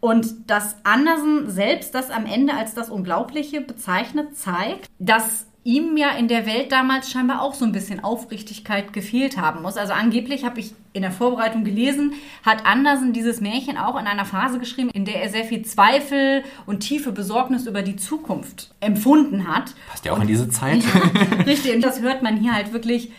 [SPEAKER 2] Und dass Andersen selbst das am Ende als das Unglaubliche bezeichnet, zeigt, dass ihm ja in der Welt damals scheinbar auch so ein bisschen Aufrichtigkeit gefehlt haben muss. Also angeblich habe ich in der Vorbereitung gelesen, hat Andersen dieses Märchen auch in einer Phase geschrieben, in der er sehr viel Zweifel und tiefe Besorgnis über die Zukunft empfunden hat.
[SPEAKER 1] Passt ja auch in diese Zeit.
[SPEAKER 2] Richtig, und das hört man hier halt wirklich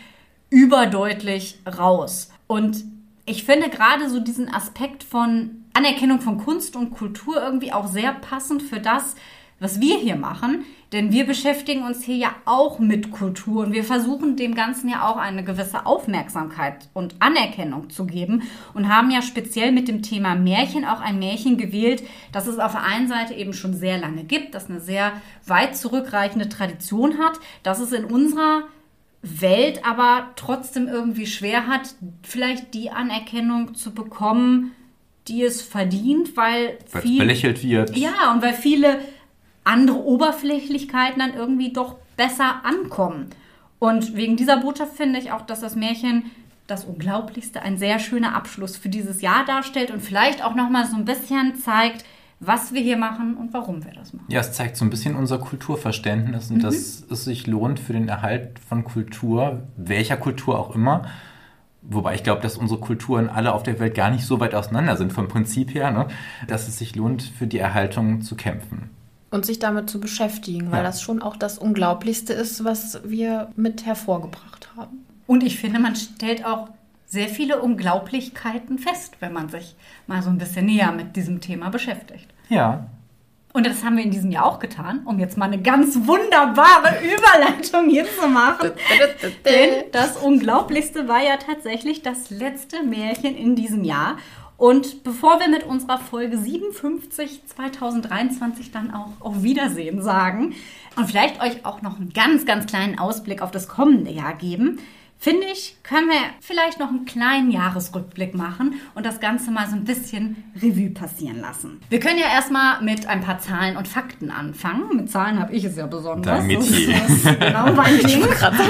[SPEAKER 2] überdeutlich raus. Und ich finde gerade so diesen Aspekt von Anerkennung von Kunst und Kultur irgendwie auch sehr passend für das, was wir hier machen, denn wir beschäftigen uns hier ja auch mit Kultur und wir versuchen dem Ganzen ja auch eine gewisse Aufmerksamkeit und Anerkennung zu geben und haben ja speziell mit dem Thema Märchen auch ein Märchen gewählt, das es auf der einen Seite eben schon sehr lange gibt, das eine sehr weit zurückreichende Tradition hat, dass es in unserer Welt aber trotzdem irgendwie schwer hat, vielleicht die Anerkennung zu bekommen, die es verdient, weil viel
[SPEAKER 1] belächelt wird.
[SPEAKER 2] ja, und weil viele andere Oberflächlichkeiten dann irgendwie doch besser ankommen. Und wegen dieser Botschaft finde ich auch, dass das Märchen das Unglaublichste ein sehr schöner Abschluss für dieses Jahr darstellt und vielleicht auch nochmal so ein bisschen zeigt, was wir hier machen und warum wir das machen.
[SPEAKER 1] Ja, es zeigt so ein bisschen unser Kulturverständnis und dass es sich lohnt für den Erhalt von Kultur, welcher Kultur auch immer. Wobei ich glaube, dass unsere Kulturen alle auf der Welt gar nicht so weit auseinander sind vom Prinzip her, ne? dass es sich lohnt, für die Erhaltung zu kämpfen.
[SPEAKER 3] Und sich damit zu beschäftigen, weil
[SPEAKER 1] Ja.
[SPEAKER 3] das schon auch das Unglaublichste ist, was wir mit hervorgebracht haben.
[SPEAKER 2] Und ich finde, man stellt auch sehr viele Unglaublichkeiten fest, wenn man sich mal so ein bisschen näher mit diesem Thema beschäftigt.
[SPEAKER 1] Ja,
[SPEAKER 2] Und das haben wir in diesem Jahr auch getan, um jetzt mal eine ganz wunderbare Überleitung hier zu machen. Denn das Unglaublichste war ja tatsächlich das letzte Märchen in diesem Jahr. Und bevor wir mit unserer Folge 57 2023 dann auch auf Wiedersehen sagen und vielleicht euch auch noch einen ganz, ganz kleinen Ausblick auf das kommende Jahr geben, finde ich, können wir vielleicht noch einen kleinen Jahresrückblick machen und das Ganze mal so ein bisschen Revue passieren lassen. Wir können ja erstmal mit ein paar Zahlen und Fakten anfangen. Mit Zahlen habe ich es ja besonders. Das ist genau mein Ding.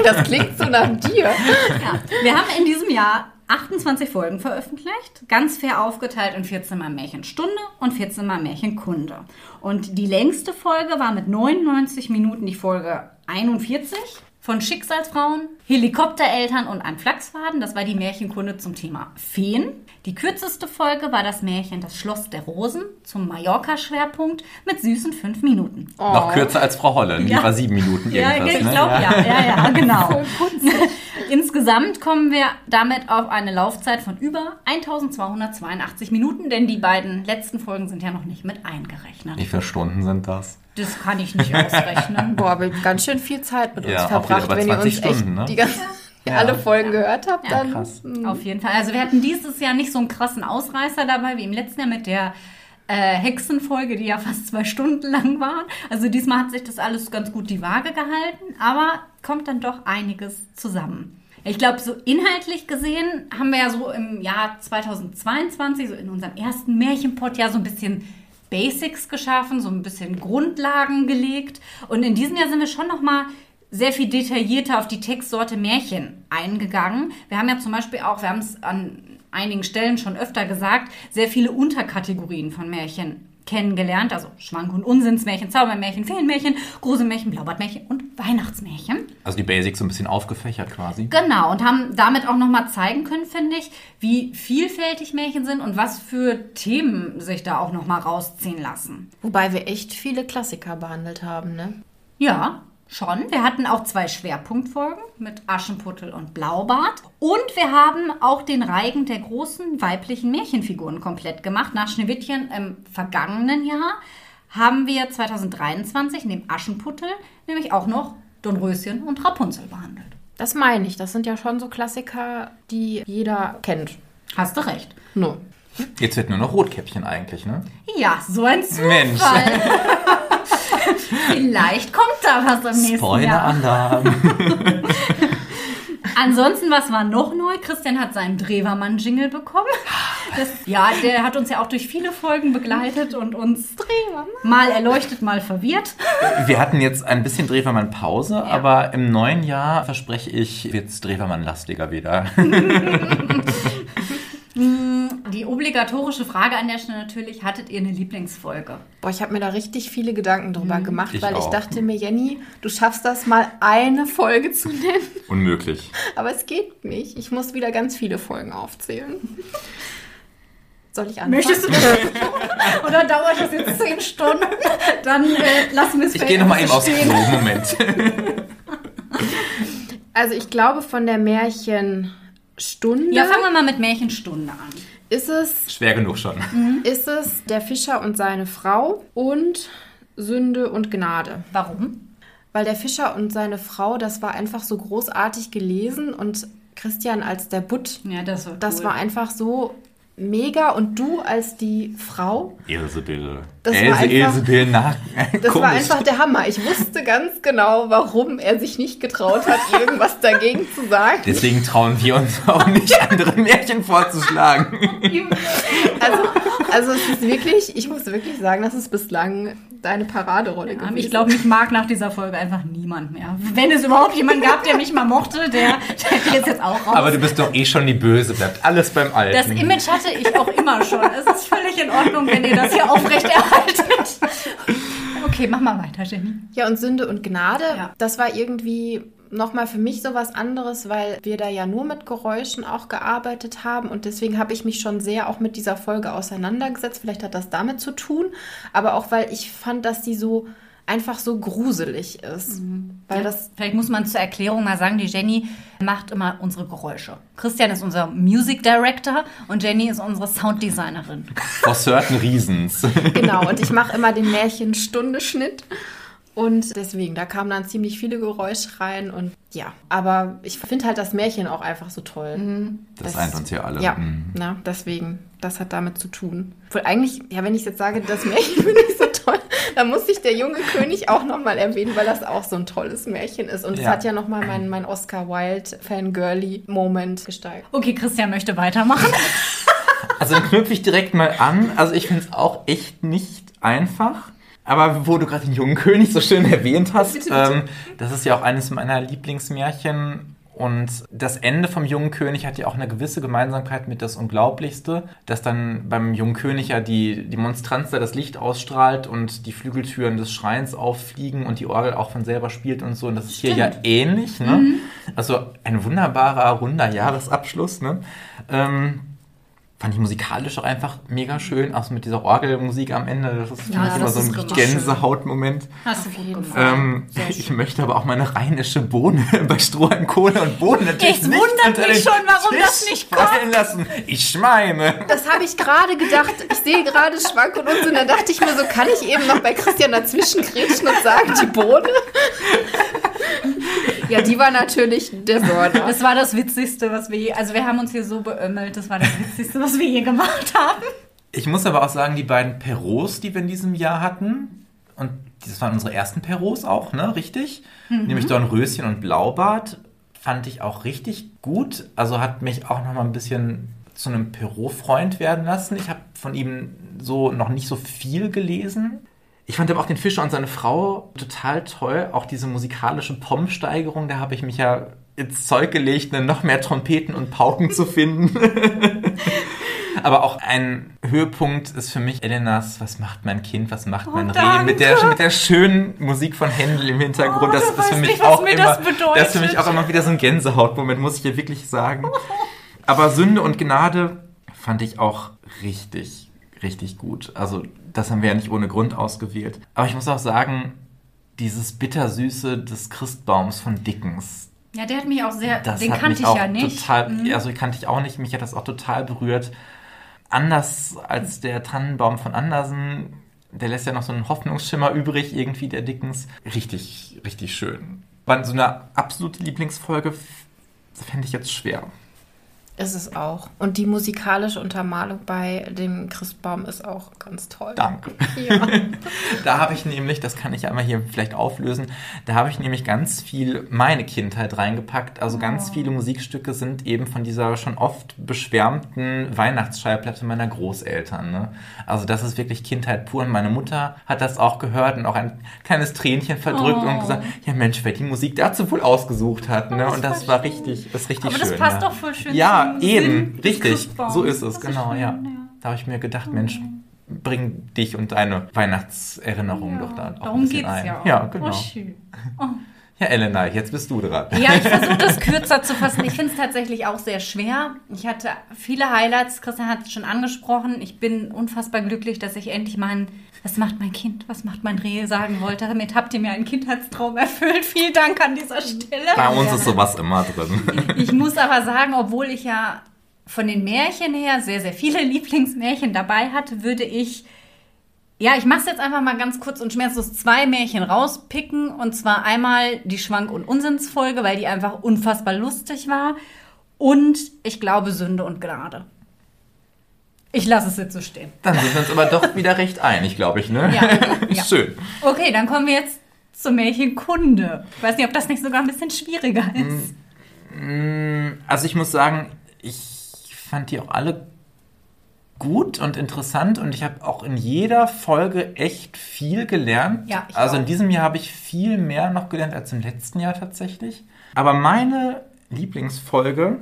[SPEAKER 3] Das klingt so nach dir.
[SPEAKER 2] Ja, wir haben in diesem Jahr 28 Folgen veröffentlicht, ganz fair aufgeteilt in 14 mal Märchenstunde und 14 mal Märchenkunde. Und die längste Folge war mit 99 Minuten die Folge 41 von Schicksalsfrauen, Helikoptereltern und ein Flachsfaden. Das war die Märchenkunde zum Thema Feen. Die kürzeste Folge war das Märchen Das Schloss der Rosen zum Mallorca-Schwerpunkt mit süßen 5 Minuten.
[SPEAKER 1] noch kürzer als Frau Holland. Die
[SPEAKER 2] Ja.
[SPEAKER 1] war sieben Minuten
[SPEAKER 2] Ja,
[SPEAKER 1] irgendwas.
[SPEAKER 2] ich
[SPEAKER 1] ne?
[SPEAKER 2] glaube ja. ja, ja, genau. Insgesamt kommen wir damit auf eine Laufzeit von über 1282 Minuten, denn die beiden letzten Folgen sind ja noch nicht mit eingerechnet.
[SPEAKER 1] Wie viele Stunden sind das?
[SPEAKER 2] Das kann ich nicht ausrechnen.
[SPEAKER 3] Boah, aber ganz schön viel Zeit mit uns
[SPEAKER 1] Ja,
[SPEAKER 3] verbracht. Wenn ihr
[SPEAKER 1] 20
[SPEAKER 3] uns echt
[SPEAKER 1] Stunden, ne?
[SPEAKER 3] die ganze,
[SPEAKER 1] Ja.
[SPEAKER 3] alle Folgen gehört habt,
[SPEAKER 2] Ja,
[SPEAKER 3] dann
[SPEAKER 1] krass.
[SPEAKER 2] Auf jeden Fall. Also wir hatten dieses Jahr nicht so einen krassen Ausreißer dabei wie im letzten Jahr mit der äh, Hexenfolge, die ja fast zwei Stunden lang war. Also diesmal hat sich das alles ganz gut die Waage gehalten, aber kommt dann doch einiges zusammen. Ich glaube, so inhaltlich gesehen haben wir ja so im Jahr 2022, so in unserem ersten Märchenpot, ja so ein bisschen Basics geschaffen, so ein bisschen Grundlagen gelegt. Und in diesem Jahr sind wir schon noch mal sehr viel detaillierter auf die Textsorte Märchen eingegangen. Wir haben ja zum Beispiel auch, wir haben es an einigen Stellen schon öfter gesagt, sehr viele Unterkategorien von Märchen kennengelernt. Also Schwank- und Unsinnsmärchen, Zaubermärchen, Feenmärchen, Gruselmärchen, Blaubadmärchen und Weihnachtsmärchen.
[SPEAKER 1] Also die Basics so ein bisschen aufgefächert quasi.
[SPEAKER 2] Genau, und haben damit auch nochmal zeigen können, finde ich, wie vielfältig Märchen sind und was für Themen sich da auch nochmal rausziehen lassen.
[SPEAKER 3] Wobei wir echt viele Klassiker behandelt haben, ne?
[SPEAKER 2] Ja, schon. Wir hatten auch zwei Schwerpunktfolgen mit Aschenputtel und Blaubart. Und wir haben auch den Reigen der großen weiblichen Märchenfiguren komplett gemacht. Nach Schneewittchen im vergangenen Jahr haben wir 2023 neben Aschenputtel nämlich auch noch Dornröschen und Rapunzel behandelt.
[SPEAKER 3] Das meine ich. Das sind ja schon so Klassiker, die jeder kennt.
[SPEAKER 2] Hast du recht.
[SPEAKER 3] No.
[SPEAKER 1] Jetzt wird nur noch Rotkäppchen eigentlich, ne?
[SPEAKER 2] Ja, so ein Zufall.
[SPEAKER 1] Mensch.
[SPEAKER 2] Vielleicht kommt da was im nächsten Jahr.
[SPEAKER 1] Spoiler-Alarm.
[SPEAKER 2] Ansonsten, was war noch neu? Christian hat seinen Drewermann-Jingle bekommen. Das, ja, der hat uns ja auch durch viele Folgen begleitet und uns mal erleuchtet, mal verwirrt.
[SPEAKER 1] Wir hatten jetzt ein bisschen Drewermann-Pause, aber im neuen Jahr, verspreche ich, wird es Drewermann-lastiger wieder.
[SPEAKER 2] Die obligatorische Frage an der Stelle natürlich, hattet ihr eine Lieblingsfolge?
[SPEAKER 3] Boah, ich habe mir da richtig viele Gedanken drüber gemacht,
[SPEAKER 1] Ich
[SPEAKER 3] weil ich
[SPEAKER 1] auch.
[SPEAKER 3] dachte mir, Jenny, du schaffst das mal eine Folge zu nennen.
[SPEAKER 1] Unmöglich.
[SPEAKER 3] Aber es geht nicht. Ich muss wieder ganz viele Folgen aufzählen. Soll ich anfangen?
[SPEAKER 2] Möchtest du das Oder dauert das jetzt zehn Stunden? Dann äh, lassen wir es
[SPEAKER 1] Ich gehe nochmal eben aufs. Klo. Moment.
[SPEAKER 3] Also ich glaube, von der Märchenstunde
[SPEAKER 2] Ja, fangen wir mal mit Märchenstunde an.
[SPEAKER 3] ist es
[SPEAKER 1] Schwer genug schon.
[SPEAKER 3] ist es der Fischer und seine Frau und Sünde und Gnade.
[SPEAKER 2] Warum?
[SPEAKER 3] Weil der Fischer und seine Frau, das war einfach so großartig gelesen und Christian als der Butt,
[SPEAKER 2] Ja, das war
[SPEAKER 3] das
[SPEAKER 2] cool.
[SPEAKER 3] war einfach so mega und du als die Frau,
[SPEAKER 1] Ilsebill.
[SPEAKER 3] Das war
[SPEAKER 1] Else,
[SPEAKER 3] einfach-
[SPEAKER 1] Ilsebill, na,
[SPEAKER 3] das
[SPEAKER 1] komisch.
[SPEAKER 3] war einfach der Hammer. Ich wusste ganz genau, warum er sich nicht getraut hat, irgendwas dagegen zu sagen.
[SPEAKER 1] Deswegen trauen wir uns auch nicht, andere Märchen vorzuschlagen.
[SPEAKER 3] Also, also es ist wirklich, ich muss wirklich sagen, das ist bislang deine Paraderolle
[SPEAKER 2] Ja,
[SPEAKER 3] gewesen.
[SPEAKER 2] ich glaube, mich mag nach dieser Folge einfach niemand mehr. Wenn es überhaupt jemanden gab, der mich mal mochte, der, der geht jetzt auch raus.
[SPEAKER 1] Aber du bist doch eh schon die Böse, bleibt alles beim Alten.
[SPEAKER 2] das Image hatte ich auch immer schon. Es ist völlig in Ordnung, wenn ihr das hier aufrechterhaltet. Okay, mach mal weiter, Jenny.
[SPEAKER 3] Ja, und Sünde und Gnade,
[SPEAKER 2] Ja.
[SPEAKER 3] das war irgendwie nochmal für mich so was anderes, weil wir da ja nur mit Geräuschen auch gearbeitet haben und deswegen habe ich mich schon sehr auch mit dieser Folge auseinandergesetzt. Vielleicht hat das damit zu tun, aber auch weil ich fand, dass die so einfach so gruselig ist. Weil das
[SPEAKER 2] Vielleicht muss man zur Erklärung mal sagen, die Jenny macht immer unsere Geräusche. Christian ist unser Music Director und Jenny ist unsere Sounddesignerin.
[SPEAKER 1] For certain reasons.
[SPEAKER 3] Genau, und ich mache immer den Märchen-Stunde-Schnitt. Und deswegen, da kamen dann ziemlich viele Geräusche rein und ja, aber ich finde halt das Märchen auch einfach so toll.
[SPEAKER 1] Das eint uns hier alle.
[SPEAKER 3] Ja,
[SPEAKER 1] Mhm.
[SPEAKER 3] na, deswegen, das hat damit zu tun. Obwohl eigentlich, ja, wenn ich jetzt sage, das Märchen finde ich so dann muss ich der junge König auch nochmal erwähnen, weil das auch so ein tolles Märchen ist. Und es
[SPEAKER 1] Ja.
[SPEAKER 3] hat ja nochmal mein, mein Oscar Wilde Fangirly-Moment gesteigert.
[SPEAKER 2] Okay, Christian möchte weitermachen.
[SPEAKER 1] Also dann knüpfe ich direkt mal an. Also ich finde es auch echt nicht einfach. Aber wo du gerade den jungen König so schön erwähnt hast,
[SPEAKER 3] Bitte, bitte.
[SPEAKER 1] Ähm, das ist ja auch eines meiner Lieblingsmärchen. Und das Ende vom jungen König hat ja auch eine gewisse Gemeinsamkeit mit das Unglaublichste, dass dann beim jungen König ja die, die Monstranz da das Licht ausstrahlt und die Flügeltüren des Schreins auffliegen und die Orgel auch von selber spielt und so. Und das ist hier ja ähnlich. Ne? Also ein wunderbarer, runder Jahresabschluss. Ne? Ähm, fand ich musikalisch auch einfach mega schön, auch so mit dieser Orgelmusik am Ende. Das ist
[SPEAKER 2] Ja,
[SPEAKER 1] immer so ein Gänsehautmoment.
[SPEAKER 2] Hast du gut
[SPEAKER 3] jeden
[SPEAKER 2] gemacht.
[SPEAKER 1] Ähm, ich möchte aber auch meine rheinische Bohne bei Strohhalm, Kohle und Bohnen natürlich
[SPEAKER 2] Es
[SPEAKER 1] nicht
[SPEAKER 2] wundert
[SPEAKER 1] unter
[SPEAKER 2] mich schon, warum
[SPEAKER 1] Tisch
[SPEAKER 2] das nicht kommt.
[SPEAKER 1] lassen. Ich schmeime.
[SPEAKER 3] Das habe ich gerade gedacht. Ich sehe gerade Schwank und Unsinn. Da dachte ich mir so, kann ich eben noch bei Christian dazwischen grätschen und sagen, die Bohne? Ja, die war natürlich der Sorte.
[SPEAKER 2] Das war das Witzigste, was wir je, also wir haben uns hier so beömmelt, das war das Witzigste, was wir je gemacht haben.
[SPEAKER 1] Ich muss aber auch sagen, die beiden Perros, die wir in diesem Jahr hatten, und das waren unsere ersten Perros auch, ne? Richtig? Nämlich Dornröschen und Blaubart, fand ich auch richtig gut. Also hat mich auch noch mal ein bisschen zu einem Perot-Freund werden lassen. Ich habe von ihm so noch nicht so viel gelesen. Ich fand aber auch den Fischer und seine Frau total toll. Auch diese musikalische Pommsteigerung, da habe ich mich ja ins Zeug gelegt, ne, noch mehr Trompeten und Pauken zu finden. Aber auch ein Höhepunkt ist für mich Elenas Was macht mein Kind, was macht mein Reh? Mit der, mit der schönen Musik von Händel im Hintergrund.
[SPEAKER 2] Oh,
[SPEAKER 1] das ist für mich
[SPEAKER 2] nicht,
[SPEAKER 1] auch immer,
[SPEAKER 2] das
[SPEAKER 1] das ist für mich auch immer wieder so ein Gänsehautmoment, muss ich dir wirklich sagen. Aber Sünde und Gnade fand ich auch richtig, richtig gut. Also, das haben wir ja nicht ohne Grund ausgewählt. Aber ich muss auch sagen, dieses Bittersüße des Christbaums von Dickens,
[SPEAKER 2] Ja, der hat mich auch sehr, den kannte ich ja nicht.
[SPEAKER 1] total,
[SPEAKER 2] Mhm.
[SPEAKER 1] also kannte ich auch nicht, mich hat das auch total berührt. Anders als der Tannenbaum von Andersen, der lässt ja noch so einen Hoffnungsschimmer übrig, irgendwie der Dickens. Richtig, richtig schön. War so eine absolute Lieblingsfolge, fände ich jetzt schwer.
[SPEAKER 3] Ist es auch. Und die musikalische Untermalung bei dem Christbaum ist auch ganz toll.
[SPEAKER 1] Danke.
[SPEAKER 3] Ja.
[SPEAKER 1] Da habe ich nämlich, das kann ich einmal hier vielleicht auflösen, da habe ich nämlich ganz viel meine Kindheit reingepackt. Also ganz viele Musikstücke sind eben von dieser schon oft beschwärmten Weihnachtsschallplatte meiner Großeltern. Ne? Also das ist wirklich Kindheit pur. Und meine Mutter hat das auch gehört und auch ein kleines Tränchen verdrückt
[SPEAKER 2] Oh.
[SPEAKER 1] und gesagt, ja Mensch, wer die Musik dazu wohl ausgesucht hat. Ne?
[SPEAKER 2] das
[SPEAKER 1] Und das
[SPEAKER 2] war
[SPEAKER 1] war richtig, das ist richtig
[SPEAKER 2] Aber
[SPEAKER 1] schön.
[SPEAKER 2] das passt
[SPEAKER 1] ja.
[SPEAKER 2] doch voll schön
[SPEAKER 1] Ja,
[SPEAKER 2] zum
[SPEAKER 1] eben, richtig. So ist es, genau, ja.
[SPEAKER 2] ja.
[SPEAKER 1] Da habe ich mir gedacht, Mensch, bring dich und deine Weihnachtserinnerungen doch da auch ein
[SPEAKER 2] Darum
[SPEAKER 1] bisschen
[SPEAKER 2] geht's
[SPEAKER 1] ein.
[SPEAKER 2] ja auch.
[SPEAKER 1] Ja, genau.
[SPEAKER 2] Oh, schön.
[SPEAKER 1] Ja, Elena, jetzt bist du dran.
[SPEAKER 2] Ja, ich versuche das kürzer zu fassen. Ich finde es tatsächlich auch sehr schwer. Ich hatte viele Highlights. Christian hat es schon angesprochen. Ich bin unfassbar glücklich, dass ich endlich meinen Was macht mein Kind? Was macht mein Reh? sagen wollte. Damit habt ihr mir einen Kindheitstraum erfüllt. Vielen Dank an dieser Stelle.
[SPEAKER 1] Bei uns ist sowas immer drin.
[SPEAKER 2] Ich muss aber sagen, obwohl ich ja von den Märchen her sehr, sehr viele Lieblingsmärchen dabei hatte, würde ich Ja, ich mache es jetzt einfach mal ganz kurz und schmerzlos zwei Märchen rauspicken. Und zwar einmal die Schwank- und Unsinnsfolge, weil die einfach unfassbar lustig war. Und ich glaube Sünde und Gnade. Ich lasse es jetzt so stehen.
[SPEAKER 1] Dann sind wir uns aber doch wieder recht einig, glaube ich, ne?
[SPEAKER 2] Ja, ja.
[SPEAKER 1] Schön.
[SPEAKER 2] Okay, dann kommen wir jetzt zur Märchenkunde. Ich weiß nicht, ob das nicht sogar ein bisschen schwieriger ist.
[SPEAKER 1] Also ich muss sagen, ich fand die auch alle gut und interessant und ich habe auch in jeder Folge echt viel gelernt.
[SPEAKER 2] Ja, ich
[SPEAKER 1] also in
[SPEAKER 2] auch.
[SPEAKER 1] diesem Jahr habe ich viel mehr noch gelernt als im letzten Jahr tatsächlich. Aber meine Lieblingsfolge,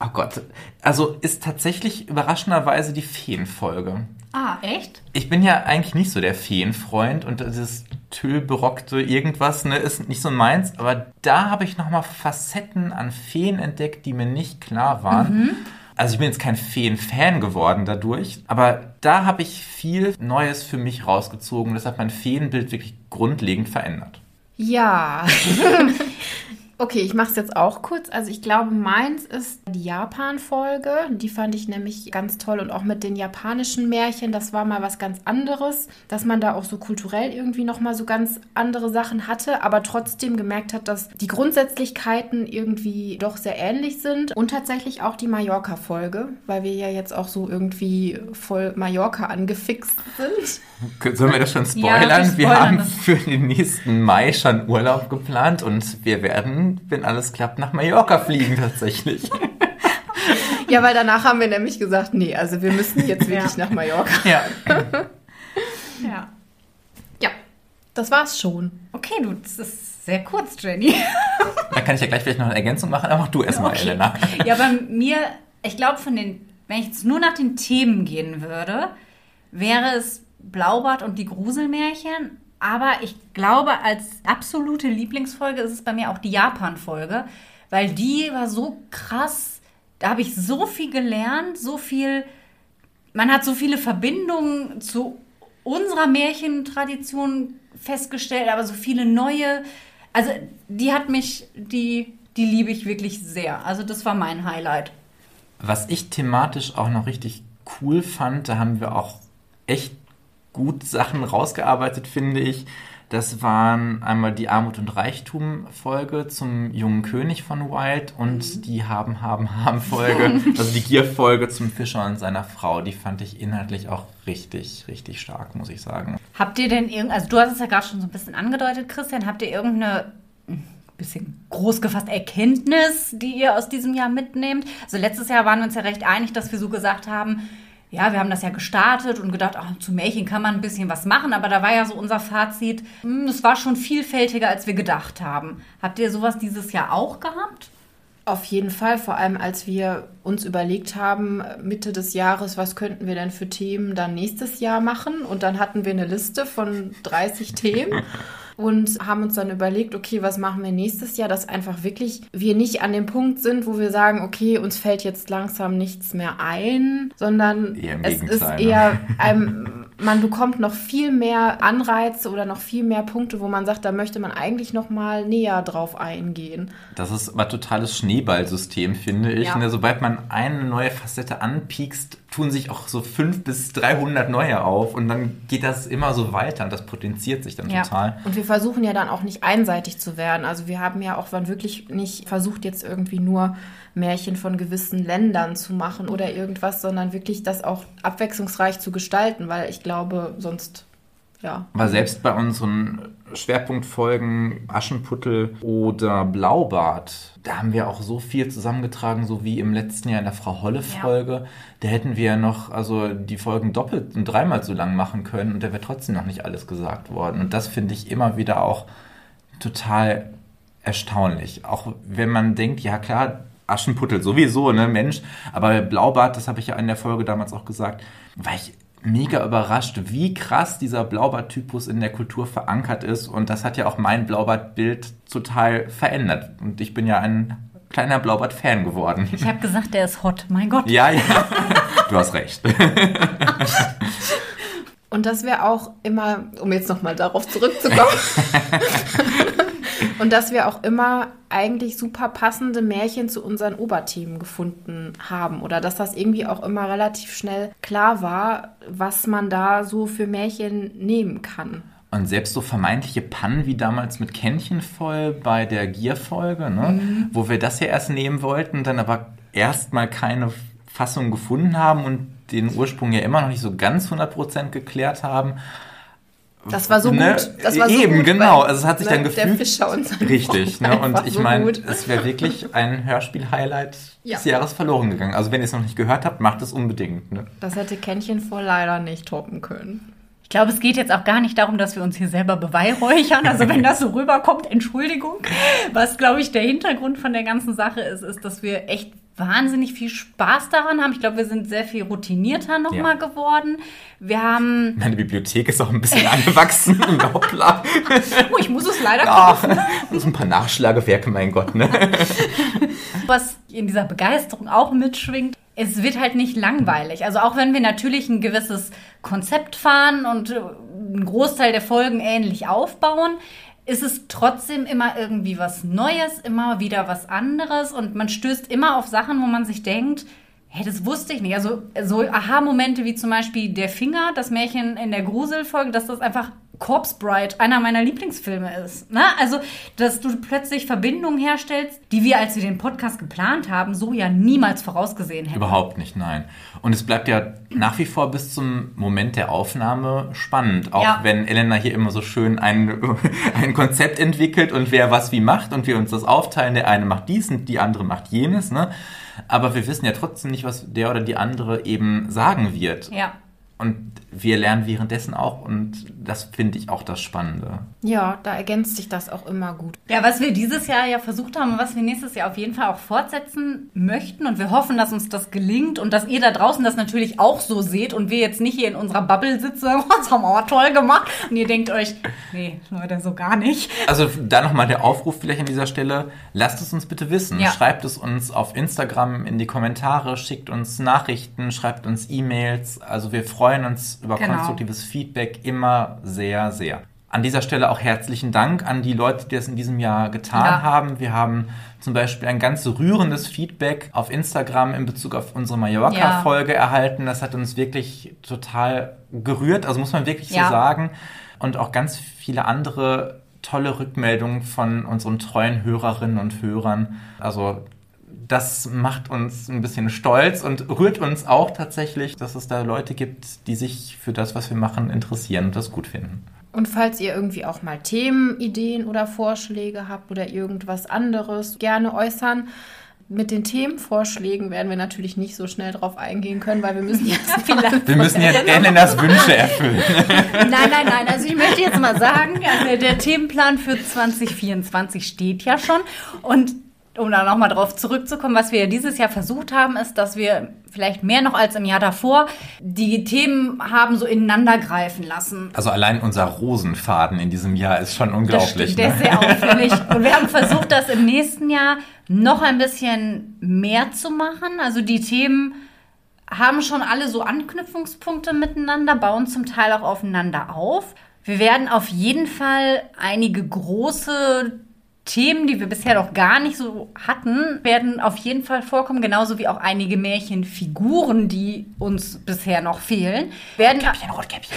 [SPEAKER 1] oh Gott, also ist tatsächlich überraschenderweise die Feenfolge.
[SPEAKER 2] Ah, echt?
[SPEAKER 1] Ich bin ja eigentlich nicht so der Feenfreund und dieses tüllberockte irgendwas ne, ist nicht so meins, aber da habe ich nochmal Facetten an Feen entdeckt, die mir nicht klar waren. Also ich bin jetzt kein Feen-Fan geworden dadurch, aber da habe ich viel Neues für mich rausgezogen. Das hat mein Feenbild wirklich grundlegend verändert.
[SPEAKER 3] Ja. okay, ich mache es jetzt auch kurz. Also ich glaube, meins ist die Japan-Folge. Die fand ich nämlich ganz toll und auch mit den japanischen Märchen. Das war mal was ganz anderes, dass man da auch so kulturell irgendwie noch mal so ganz andere Sachen hatte, aber trotzdem gemerkt hat, dass die Grundsätzlichkeiten irgendwie doch sehr ähnlich sind und tatsächlich auch die Mallorca-Folge, weil wir ja jetzt auch so irgendwie voll Mallorca angefixt sind.
[SPEAKER 1] Sollen wir das schon
[SPEAKER 2] Ja,
[SPEAKER 1] spoilern?
[SPEAKER 2] wir
[SPEAKER 1] wir
[SPEAKER 2] spoilern
[SPEAKER 1] haben
[SPEAKER 2] das.
[SPEAKER 1] für den nächsten Mai schon Urlaub geplant und wir werden, wenn alles klappt, nach Mallorca fliegen tatsächlich.
[SPEAKER 3] Ja, weil danach haben wir nämlich gesagt, nee, also wir müssen jetzt wirklich
[SPEAKER 2] Ja.
[SPEAKER 3] nach Mallorca.
[SPEAKER 1] ja.
[SPEAKER 2] Ja.
[SPEAKER 3] Ja, das war's schon.
[SPEAKER 2] Okay, du, das ist sehr kurz, Jenny.
[SPEAKER 1] Da kann ich ja gleich vielleicht noch eine Ergänzung machen, aber mach du erstmal,
[SPEAKER 2] Okay.
[SPEAKER 1] Elena.
[SPEAKER 2] Ja, bei mir, ich glaube, von den, wenn ich jetzt nur nach den Themen gehen würde, wäre es Blaubart und die Gruselmärchen. Aber ich glaube, als absolute Lieblingsfolge ist es bei mir auch die Japan-Folge, weil die war so krass. Da habe ich so viel gelernt, so viel. Man hat so viele Verbindungen zu unserer Märchentradition festgestellt, aber so viele neue. Also die hat mich, die, die liebe ich wirklich sehr. Also das war mein Highlight.
[SPEAKER 1] Was ich thematisch auch noch richtig cool fand, da haben wir auch echt gut Sachen rausgearbeitet, finde ich. Das waren einmal die Armut und Reichtum Folge zum jungen König von Wild und die Haben, Haben, Haben Folge, also die Gier Folge zum Fischer und seiner Frau. Die fand ich inhaltlich auch richtig, richtig stark, muss ich sagen.
[SPEAKER 2] Habt ihr denn irgend, also du hast es ja gerade schon so ein bisschen angedeutet, Christian, habt ihr irgendeine ein bisschen groß gefasst Erkenntnis, die ihr aus diesem Jahr mitnehmt? Also letztes Jahr waren wir uns ja recht einig, dass wir so gesagt haben, ja, wir haben das ja gestartet und gedacht, ach, zu Märchen kann man ein bisschen was machen, aber da war ja so unser Fazit, hm, es war schon vielfältiger, als wir gedacht haben. Habt ihr sowas dieses Jahr auch gehabt?
[SPEAKER 3] Auf jeden Fall, vor allem als wir uns überlegt haben, Mitte des Jahres, was könnten wir denn für Themen dann nächstes Jahr machen? Und dann hatten wir eine Liste von 30 Themen und haben uns dann überlegt, okay, was machen wir nächstes Jahr, dass einfach wirklich wir nicht an dem Punkt sind, wo wir sagen, okay, uns fällt jetzt langsam nichts mehr ein, sondern es ist
[SPEAKER 1] ne?
[SPEAKER 3] eher ähm, man bekommt noch viel mehr Anreize oder noch viel mehr Punkte, wo man sagt, da möchte man eigentlich noch mal näher drauf eingehen.
[SPEAKER 1] Das ist aber totales Schneeballsystem, finde ich.
[SPEAKER 2] Ja.
[SPEAKER 1] Ne, Sobald man eine neue Facette anpiekst, tun sich auch so fünf bis 300 neue auf und dann geht das immer so weiter und das potenziert sich dann
[SPEAKER 2] Ja.
[SPEAKER 1] total.
[SPEAKER 3] Und wir versuchen ja dann auch nicht einseitig zu werden. Also wir haben ja auch dann wirklich nicht versucht, jetzt irgendwie nur Märchen von gewissen Ländern zu machen oder irgendwas, sondern wirklich das auch abwechslungsreich zu gestalten, weil ich glaube, sonst, ja.
[SPEAKER 1] Aber selbst bei unseren Schwerpunktfolgen Aschenputtel oder Blaubart, da haben wir auch so viel zusammengetragen, so wie im letzten Jahr in der Frau Holle-Folge. Da hätten wir noch also die Folgen doppelt und dreimal so lang machen können und da wäre trotzdem noch nicht alles gesagt worden. Und das finde ich immer wieder auch total erstaunlich. Auch wenn man denkt, ja klar, Aschenputtel sowieso, ne, Mensch. Aber Blaubart, das habe ich ja in der Folge damals auch gesagt, war ich mega überrascht, wie krass dieser Blaubart-Typus in der Kultur verankert ist. Und das hat ja auch mein Blaubart-Bild total verändert. Und ich bin ja ein kleiner Blaubart-Fan geworden.
[SPEAKER 2] Ich habe gesagt, der ist hot. Mein Gott.
[SPEAKER 1] Ja, ja, du hast recht.
[SPEAKER 3] Und das wäre auch immer, um jetzt nochmal darauf zurückzukommen. Und dass wir auch immer eigentlich super passende Märchen zu unseren Oberthemen gefunden haben. Oder dass das irgendwie auch immer relativ schnell klar war, was man da so für Märchen nehmen kann.
[SPEAKER 1] Und selbst so vermeintliche Pannen wie damals mit Kännchen voll bei der Gier-Folge, ne? Mhm. wo wir das ja erst nehmen wollten, dann aber erstmal keine Fassung gefunden haben und den Ursprung ja immer noch nicht so ganz 100% geklärt haben.
[SPEAKER 3] Das war so ne? gut. Das war
[SPEAKER 1] so Eben,
[SPEAKER 3] gut,
[SPEAKER 1] genau. Also es hat sich ne? dann gefügt.
[SPEAKER 3] Der Fischer und sein
[SPEAKER 1] Richtig. Ne? Und ich so meine, es wäre wirklich ein Hörspiel-Highlight ja. des Jahres verloren gegangen. Also wenn ihr es noch nicht gehört habt, macht es unbedingt. Ne?
[SPEAKER 3] Das hätte Kännchen vor leider nicht toppen können.
[SPEAKER 2] Ich glaube, es geht jetzt auch gar nicht darum, dass wir uns hier selber beweihräuchern. Also wenn das so rüberkommt, Entschuldigung. Was, glaube ich, der Hintergrund von der ganzen Sache ist, ist, dass wir echt wahnsinnig viel Spaß daran haben. Ich glaube, wir sind sehr viel routinierter nochmal ja. geworden. Wir haben.
[SPEAKER 1] Meine Bibliothek ist auch ein bisschen angewachsen. Hoppla.
[SPEAKER 2] oh, ich muss es leider
[SPEAKER 1] ja, Das ein paar Nachschlagewerke, mein Gott, ne?
[SPEAKER 2] Was in dieser Begeisterung auch mitschwingt, es wird halt nicht langweilig. Also auch wenn wir natürlich ein gewisses Konzept fahren und äh, einen Großteil der Folgen ähnlich aufbauen, ist es trotzdem immer irgendwie was Neues, immer wieder was anderes und man stößt immer auf Sachen, wo man sich denkt, hey, das wusste ich nicht. Also so Aha-Momente wie zum Beispiel der Finger, das Märchen in der Gruselfolge, dass das einfach Corpse Bride einer meiner Lieblingsfilme ist. Ne? Also, dass du plötzlich Verbindungen herstellst, die wir, als wir den Podcast geplant haben, so ja niemals vorausgesehen hätten.
[SPEAKER 1] Überhaupt nicht, nein. Und es bleibt ja nach wie vor bis zum Moment der Aufnahme spannend. Auch ja. wenn Elena hier immer so schön ein, ein Konzept entwickelt und wer was wie macht und wir uns das aufteilen. Der eine macht dies und die andere macht jenes. Ne? Aber wir wissen ja trotzdem nicht, was der oder die andere eben sagen wird.
[SPEAKER 2] Ja.
[SPEAKER 1] Und wir lernen währenddessen auch und das finde ich auch das Spannende.
[SPEAKER 3] Ja, da ergänzt sich das auch immer gut.
[SPEAKER 2] Ja, was wir dieses Jahr ja versucht haben und was wir nächstes Jahr auf jeden Fall auch fortsetzen möchten und wir hoffen, dass uns das gelingt und dass ihr da draußen das natürlich auch so seht und wir jetzt nicht hier in unserer Bubble sitzen, das haben wir aber toll gemacht und ihr denkt euch, nee, Leute, so gar nicht.
[SPEAKER 1] Also da nochmal der Aufruf vielleicht an dieser Stelle, lasst es uns bitte wissen. Ja. Schreibt es uns auf Instagram in die Kommentare, schickt uns Nachrichten, schreibt uns E-Mails. Also wir freuen uns über genau. konstruktives Feedback immer sehr, sehr. An dieser Stelle auch herzlichen Dank an die Leute, die das in diesem Jahr getan ja. haben. Wir haben zum Beispiel ein ganz rührendes Feedback auf Instagram in Bezug auf unsere Mallorca-Folge ja. erhalten. Das hat uns wirklich total gerührt, also muss man wirklich ja. so sagen. Und auch ganz viele andere tolle Rückmeldungen von unseren treuen Hörerinnen und Hörern. Also das macht uns ein bisschen stolz und rührt uns auch tatsächlich, dass es da Leute gibt, die sich für das, was wir machen, interessieren und das gut finden.
[SPEAKER 3] Und falls ihr irgendwie auch mal Themenideen oder Vorschläge habt oder irgendwas anderes, gerne äußern. Mit den Themenvorschlägen werden wir natürlich nicht so schnell drauf eingehen können, weil wir müssen jetzt
[SPEAKER 1] vielleicht wir müssen jetzt Elenas Wünsche erfüllen.
[SPEAKER 2] nein, nein, nein. Also ich möchte jetzt mal sagen, also der Themenplan für 2024 steht ja schon und um da nochmal drauf zurückzukommen, was wir ja dieses Jahr versucht haben, ist, dass wir vielleicht mehr noch als im Jahr davor die Themen haben so ineinander greifen lassen.
[SPEAKER 1] Also allein unser Rosenfaden in diesem Jahr ist schon unglaublich.
[SPEAKER 2] Das stimmt, ne? Der ist sehr auffällig. Und wir haben versucht, das im nächsten Jahr noch ein bisschen mehr zu machen. Also die Themen haben schon alle so Anknüpfungspunkte miteinander, bauen zum Teil auch aufeinander auf. Wir werden auf jeden Fall einige große Themen, die wir bisher noch gar nicht so hatten, werden auf jeden Fall vorkommen, genauso wie auch einige Märchenfiguren, die uns bisher noch fehlen. Werden
[SPEAKER 1] Rotkäppchen, Rotkäppchen.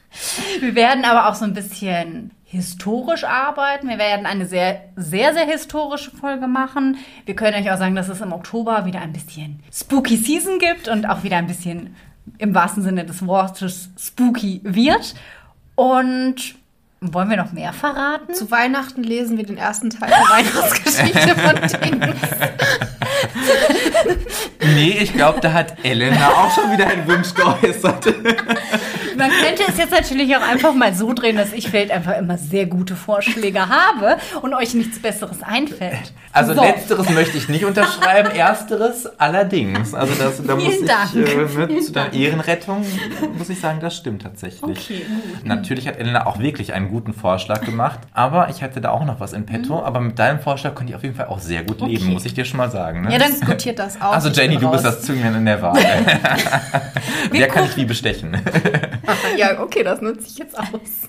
[SPEAKER 2] Wir werden aber auch so ein bisschen historisch arbeiten. Wir werden eine sehr, sehr, sehr historische Folge machen. Wir können euch auch sagen, dass es im Oktober wieder ein bisschen Spooky Season gibt und auch wieder ein bisschen im wahrsten Sinne des Wortes spooky wird. Und wollen wir noch mehr verraten?
[SPEAKER 3] Zu Weihnachten lesen wir den ersten Teil der Weihnachtsgeschichte von Dings.
[SPEAKER 1] nee, ich glaube, da hat Elena auch schon wieder einen Wunsch geäußert.
[SPEAKER 2] Man könnte es jetzt natürlich auch einfach mal so drehen, dass ich vielleicht einfach immer sehr gute Vorschläge habe und euch nichts Besseres einfällt.
[SPEAKER 1] Also so. letzteres möchte ich nicht unterschreiben, ersteres allerdings. Also das, da muss ich äh, mit zu der Ehrenrettung muss ich sagen, das stimmt tatsächlich. Okay. Natürlich hat Elena auch wirklich einen guten Vorschlag gemacht, aber ich hatte da auch noch was in petto. Mhm. Aber mit deinem Vorschlag konnte ich auf jeden Fall auch sehr gut okay. leben, muss ich dir schon mal sagen. Ne?
[SPEAKER 2] Ja, dann diskutiert das auch.
[SPEAKER 1] Also Jenny, du bist das Zünglein in der Wahl. Wer kann ich wie bestechen?
[SPEAKER 3] ja, okay, das nutze ich jetzt aus.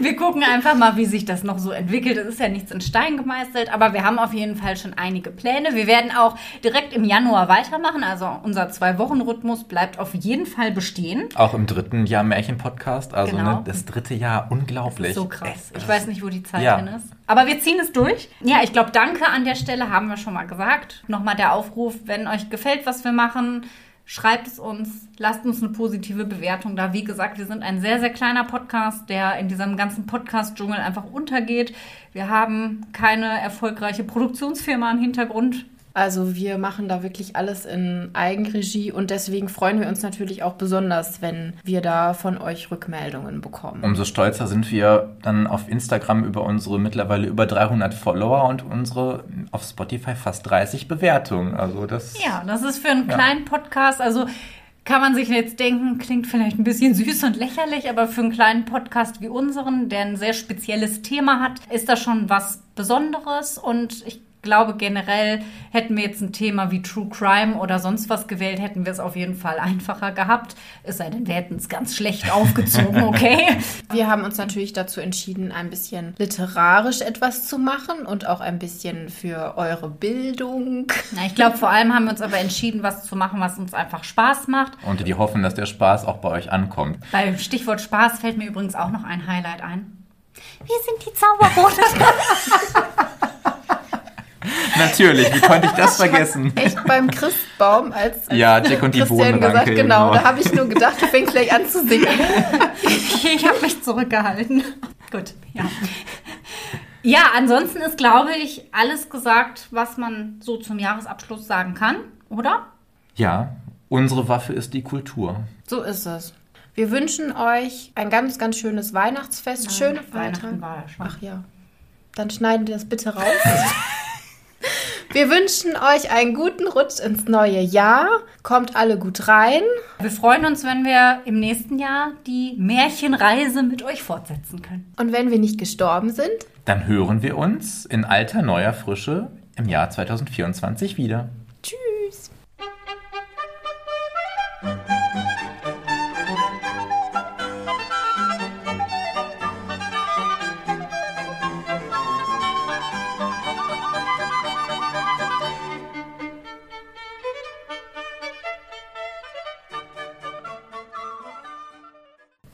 [SPEAKER 2] Wir gucken einfach mal, wie sich das noch so entwickelt. Es ist ja nichts in Stein gemeißelt, aber wir haben auf jeden Fall schon einige Pläne. Wir werden auch direkt im Januar weitermachen. Also unser Zwei-Wochen-Rhythmus bleibt auf jeden Fall bestehen.
[SPEAKER 1] Auch im dritten Jahr Märchen-Podcast. Also
[SPEAKER 2] Genau.
[SPEAKER 1] ne, das dritte Jahr, unglaublich.
[SPEAKER 2] So krass.
[SPEAKER 1] Echt,
[SPEAKER 2] Ich weiß nicht, wo die Zeit
[SPEAKER 1] Ja.
[SPEAKER 2] hin ist. Aber wir ziehen es durch. Ja, ich glaube, danke an der Stelle haben wir schon mal gesagt. Nochmal der Aufruf, wenn euch gefällt, was wir machen, schreibt es uns, lasst uns eine positive Bewertung da. Wie gesagt, wir sind ein sehr, sehr kleiner Podcast, der in diesem ganzen Podcast-Dschungel einfach untergeht. Wir haben keine erfolgreiche Produktionsfirma im Hintergrund.
[SPEAKER 3] Also wir machen da wirklich alles in Eigenregie und deswegen freuen wir uns natürlich auch besonders, wenn wir da von euch Rückmeldungen bekommen.
[SPEAKER 1] Umso stolzer sind wir dann auf Instagram über unsere mittlerweile über 300 Follower und unsere auf Spotify fast 30 Bewertungen. Also das
[SPEAKER 2] Ja, das ist für einen
[SPEAKER 1] Ja.
[SPEAKER 2] kleinen Podcast, also kann man sich jetzt denken, klingt vielleicht ein bisschen süß und lächerlich, aber für einen kleinen Podcast wie unseren, der ein sehr spezielles Thema hat, ist das schon was Besonderes und ich glaube generell hätten wir jetzt ein Thema wie True Crime oder sonst was gewählt, hätten wir es auf jeden Fall einfacher gehabt. Es sei denn, wir hätten es ganz schlecht aufgezogen, okay?
[SPEAKER 3] Wir haben uns natürlich dazu entschieden, ein bisschen literarisch etwas zu machen und auch ein bisschen für eure Bildung.
[SPEAKER 2] Na, ich glaube, vor allem haben wir uns aber entschieden, was zu machen, was uns einfach Spaß macht.
[SPEAKER 1] Und die hoffen, dass der Spaß auch bei euch ankommt.
[SPEAKER 2] Bei Stichwort Spaß fällt mir übrigens auch noch ein Highlight ein. Wir sind die Zauberrote.
[SPEAKER 1] Natürlich, wie konnte ich das vergessen?
[SPEAKER 3] Echt beim Christbaum, als, als
[SPEAKER 1] Ja, Jack und die
[SPEAKER 3] Christian gesagt, genau,
[SPEAKER 1] genau.
[SPEAKER 3] da habe ich nur gedacht, du fängst gleich an zu singen.
[SPEAKER 2] ich habe mich zurückgehalten. Gut, ja. Ja, ansonsten ist, glaube ich, alles gesagt, was man so zum Jahresabschluss sagen kann, oder?
[SPEAKER 1] Ja, unsere Waffe ist die Kultur.
[SPEAKER 3] So ist es. Wir wünschen euch ein ganz, ganz schönes Weihnachtsfest, schöne
[SPEAKER 2] Weihnachten
[SPEAKER 3] Feiertage.
[SPEAKER 2] war ja schon.
[SPEAKER 3] Ach ja, dann schneiden wir das bitte raus. Wir wünschen euch einen guten Rutsch ins neue Jahr. Kommt alle gut rein.
[SPEAKER 2] Wir freuen uns, wenn wir im nächsten Jahr die Märchenreise mit euch fortsetzen können.
[SPEAKER 3] Und wenn wir nicht gestorben sind,
[SPEAKER 1] Dann hören wir uns in alter neuer Frische im Jahr 2024 wieder.
[SPEAKER 3] tschüss.
[SPEAKER 4] Thank